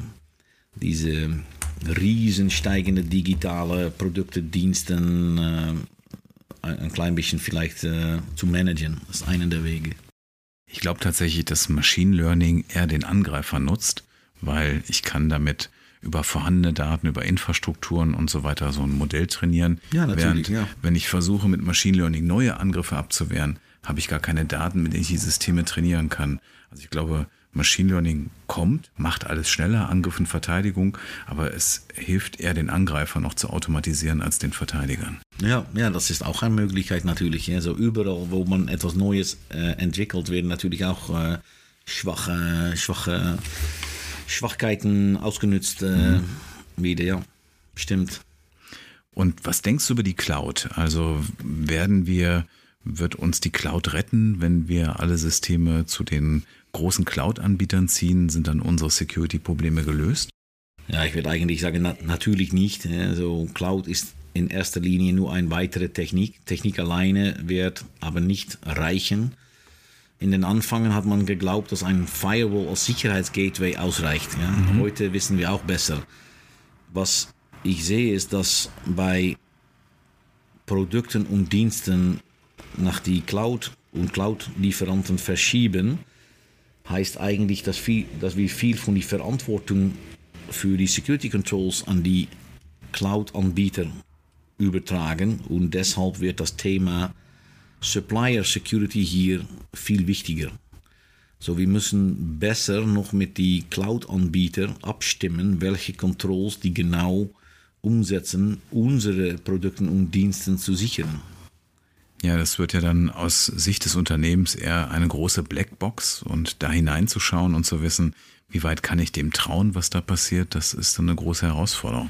diese riesen steigende digitale Produkte, Diensten äh, ein klein bisschen vielleicht äh, zu managen. Das ist einer der Wege. Ich glaube tatsächlich, dass Machine Learning eher den Angreifer nutzt, weil ich kann damit über vorhandene Daten, über Infrastrukturen und so weiter so ein Modell trainieren. Ja, natürlich. Während, ja. wenn ich versuche, mit Machine Learning neue Angriffe abzuwehren, habe ich gar keine Daten, mit denen ich die Systeme trainieren kann. Also ich glaube, Machine Learning kommt, macht alles schneller, Angriff und Verteidigung, aber es hilft eher den Angreifer noch zu automatisieren als den Verteidigern. Ja, ja, das ist auch eine Möglichkeit natürlich. Also überall, wo man etwas Neues äh, entwickelt, werden natürlich auch äh, schwache, schwache Schwachkeiten ausgenutzt äh, mhm. wieder, ja. Stimmt. Und was denkst du über die Cloud? Also werden wir, wird uns die Cloud retten, wenn wir alle Systeme zu den großen Cloud-Anbietern ziehen? Sind dann unsere Security-Probleme gelöst? Ja, ich würde eigentlich sagen, na, natürlich nicht. Also Cloud ist in erster Linie nur eine weitere Technik. Technik alleine wird aber nicht reichen. In den Anfängen hat man geglaubt, dass ein Firewall als Sicherheitsgateway ausreicht. Ja? Mhm. Heute wissen wir auch besser. Was ich sehe, ist, dass bei Produkten und Diensten nach die Cloud und Cloud-Lieferanten verschieben, heißt eigentlich, dass, viel, dass wir viel von der Verantwortung für die Security Controls an die Cloud-Anbieter übertragen und deshalb wird das Thema Supplier Security hier viel wichtiger. So, wir müssen besser noch mit die Cloud-Anbieter abstimmen, welche Controls die genau umsetzen, unsere Produkte und Dienste zu sichern. Ja, das wird ja dann aus Sicht des Unternehmens eher eine große Blackbox und da hineinzuschauen und zu wissen, wie weit kann ich dem trauen, was da passiert, das ist dann eine große Herausforderung.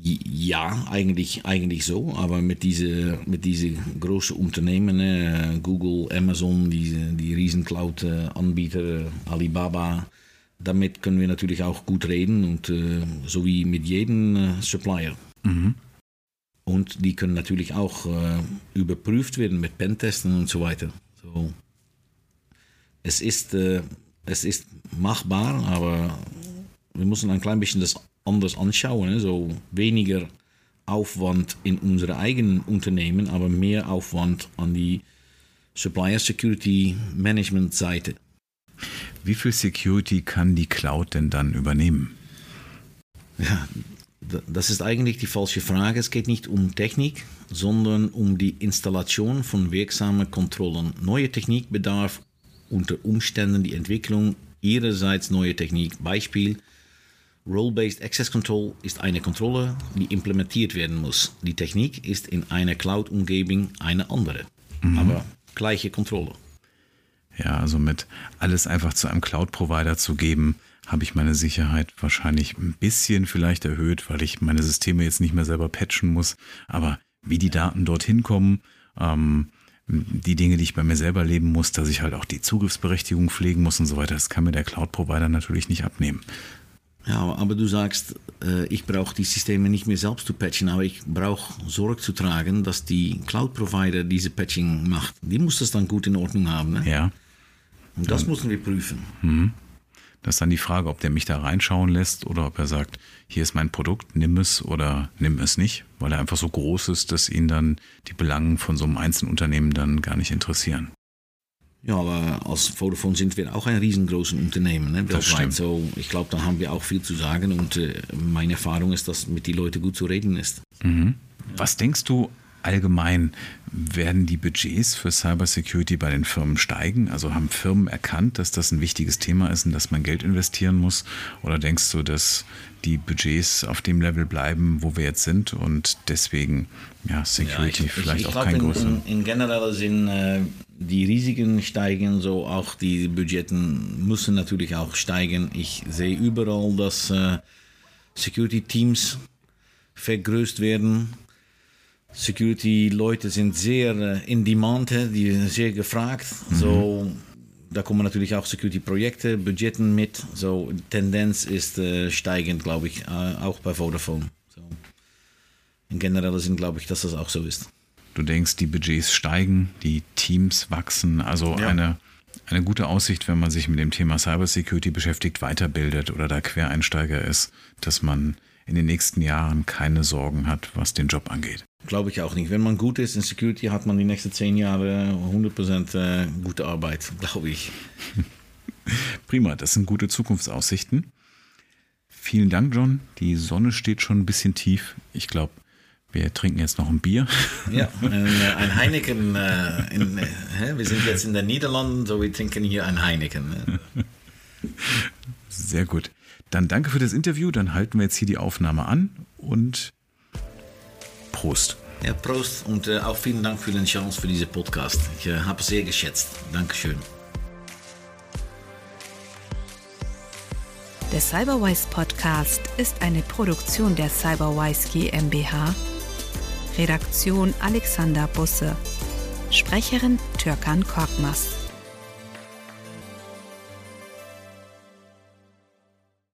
Ja, eigentlich, eigentlich so, aber mit diesen mit diese großen Unternehmen, äh, Google, Amazon, die, die riesen Cloud-Anbieter, Alibaba, damit können wir natürlich auch gut reden und äh, so wie mit jedem äh, Supplier. Mhm. Und die können natürlich auch äh, überprüft werden mit Pentesten und so weiter. So. Es, ist, äh, es ist machbar, aber wir müssen ein klein bisschen das anders anschauen. So weniger Aufwand in unsere eigenen Unternehmen, aber mehr Aufwand an die Supplier Security Management Seite. Wie viel Security kann die Cloud denn dann übernehmen? Ja, das ist eigentlich die falsche Frage. Es geht nicht um Technik, sondern um die Installation von wirksamen Kontrollen. Neue Technik bedarf unter Umständen die Entwicklung ihrerseits neue Technik. Beispiel Role-Based Access Control ist eine Kontrolle, die implementiert werden muss. Die Technik ist in einer Cloud-Umgebung eine andere, mhm. aber gleiche Kontrolle. Ja, also mit alles einfach zu einem Cloud-Provider zu geben, habe ich meine Sicherheit wahrscheinlich ein bisschen vielleicht erhöht, weil ich meine Systeme jetzt nicht mehr selber patchen muss. Aber wie die Daten dorthin kommen, ähm, die Dinge, die ich bei mir selber leben muss, dass ich halt auch die Zugriffsberechtigung pflegen muss und so weiter, das kann mir der Cloud-Provider natürlich nicht abnehmen. Ja, aber du sagst, äh, ich brauche die Systeme nicht mehr selbst zu patchen, aber ich brauche Sorge zu tragen, dass die Cloud-Provider diese Patching macht. Die muss das dann gut in Ordnung haben. Ne? Ja. Und das ja. müssen wir prüfen. Mhm. Das ist dann die Frage, ob der mich da reinschauen lässt oder ob er sagt, hier ist mein Produkt, nimm es oder nimm es nicht, weil er einfach so groß ist, dass ihn dann die Belangen von so einem Einzelunternehmen dann gar nicht interessieren. Ja, aber als Vodafone sind wir auch ein riesengroßes Unternehmen. Ne, weltweit. So, ich glaube, da haben wir auch viel zu sagen und äh, meine Erfahrung ist, dass mit den Leuten gut zu reden ist. Mhm. Was denkst du allgemein, werden die Budgets für Cybersecurity bei den Firmen steigen? Also haben Firmen erkannt, dass das ein wichtiges Thema ist und dass man Geld investieren muss? Oder denkst du, dass die Budgets auf dem Level bleiben, wo wir jetzt sind und deswegen ja, Security ja, ich, vielleicht ich, ich auch kein größer? In, in genereller Sinn, äh, die Risiken steigen, so auch die Budgeten müssen natürlich auch steigen. Ich sehe überall, dass äh, Security-Teams vergrößt werden. Security-Leute sind sehr äh, in demand, die sind sehr gefragt. Mhm. So, da kommen natürlich auch Security-Projekte, Budgeten mit. So, Tendenz ist äh, steigend, glaube ich, äh, auch bei Vodafone. So. In generell sind, glaube ich, dass das auch so ist. Du denkst, die Budgets steigen, die Teams wachsen, also ja. eine, eine gute Aussicht, wenn man sich mit dem Thema Cybersecurity beschäftigt, weiterbildet oder da Quereinsteiger ist, dass man in den nächsten Jahren keine Sorgen hat, was den Job angeht. Glaube ich auch nicht. Wenn man gut ist in Security, hat man die nächsten zehn Jahre 100% äh, gute Arbeit, glaube ich. Prima, das sind gute Zukunftsaussichten. Vielen Dank, John. Die Sonne steht schon ein bisschen tief. Ich glaube, wir trinken jetzt noch ein Bier. Ja, ein Heineken. Äh, in, äh, wir sind jetzt in den Niederlanden, so wir trinken hier ein Heineken. Sehr gut. Dann danke für das Interview. Dann halten wir jetzt hier die Aufnahme an und Prost. Ja, Prost und äh, auch vielen Dank für die Chance für diesen Podcast. Ich äh, habe es sehr geschätzt. Dankeschön. Der Cyberwise Podcast ist eine Produktion der Cyberwise GmbH Redaktion Alexander Busse. Sprecherin Türkan Korkmaz.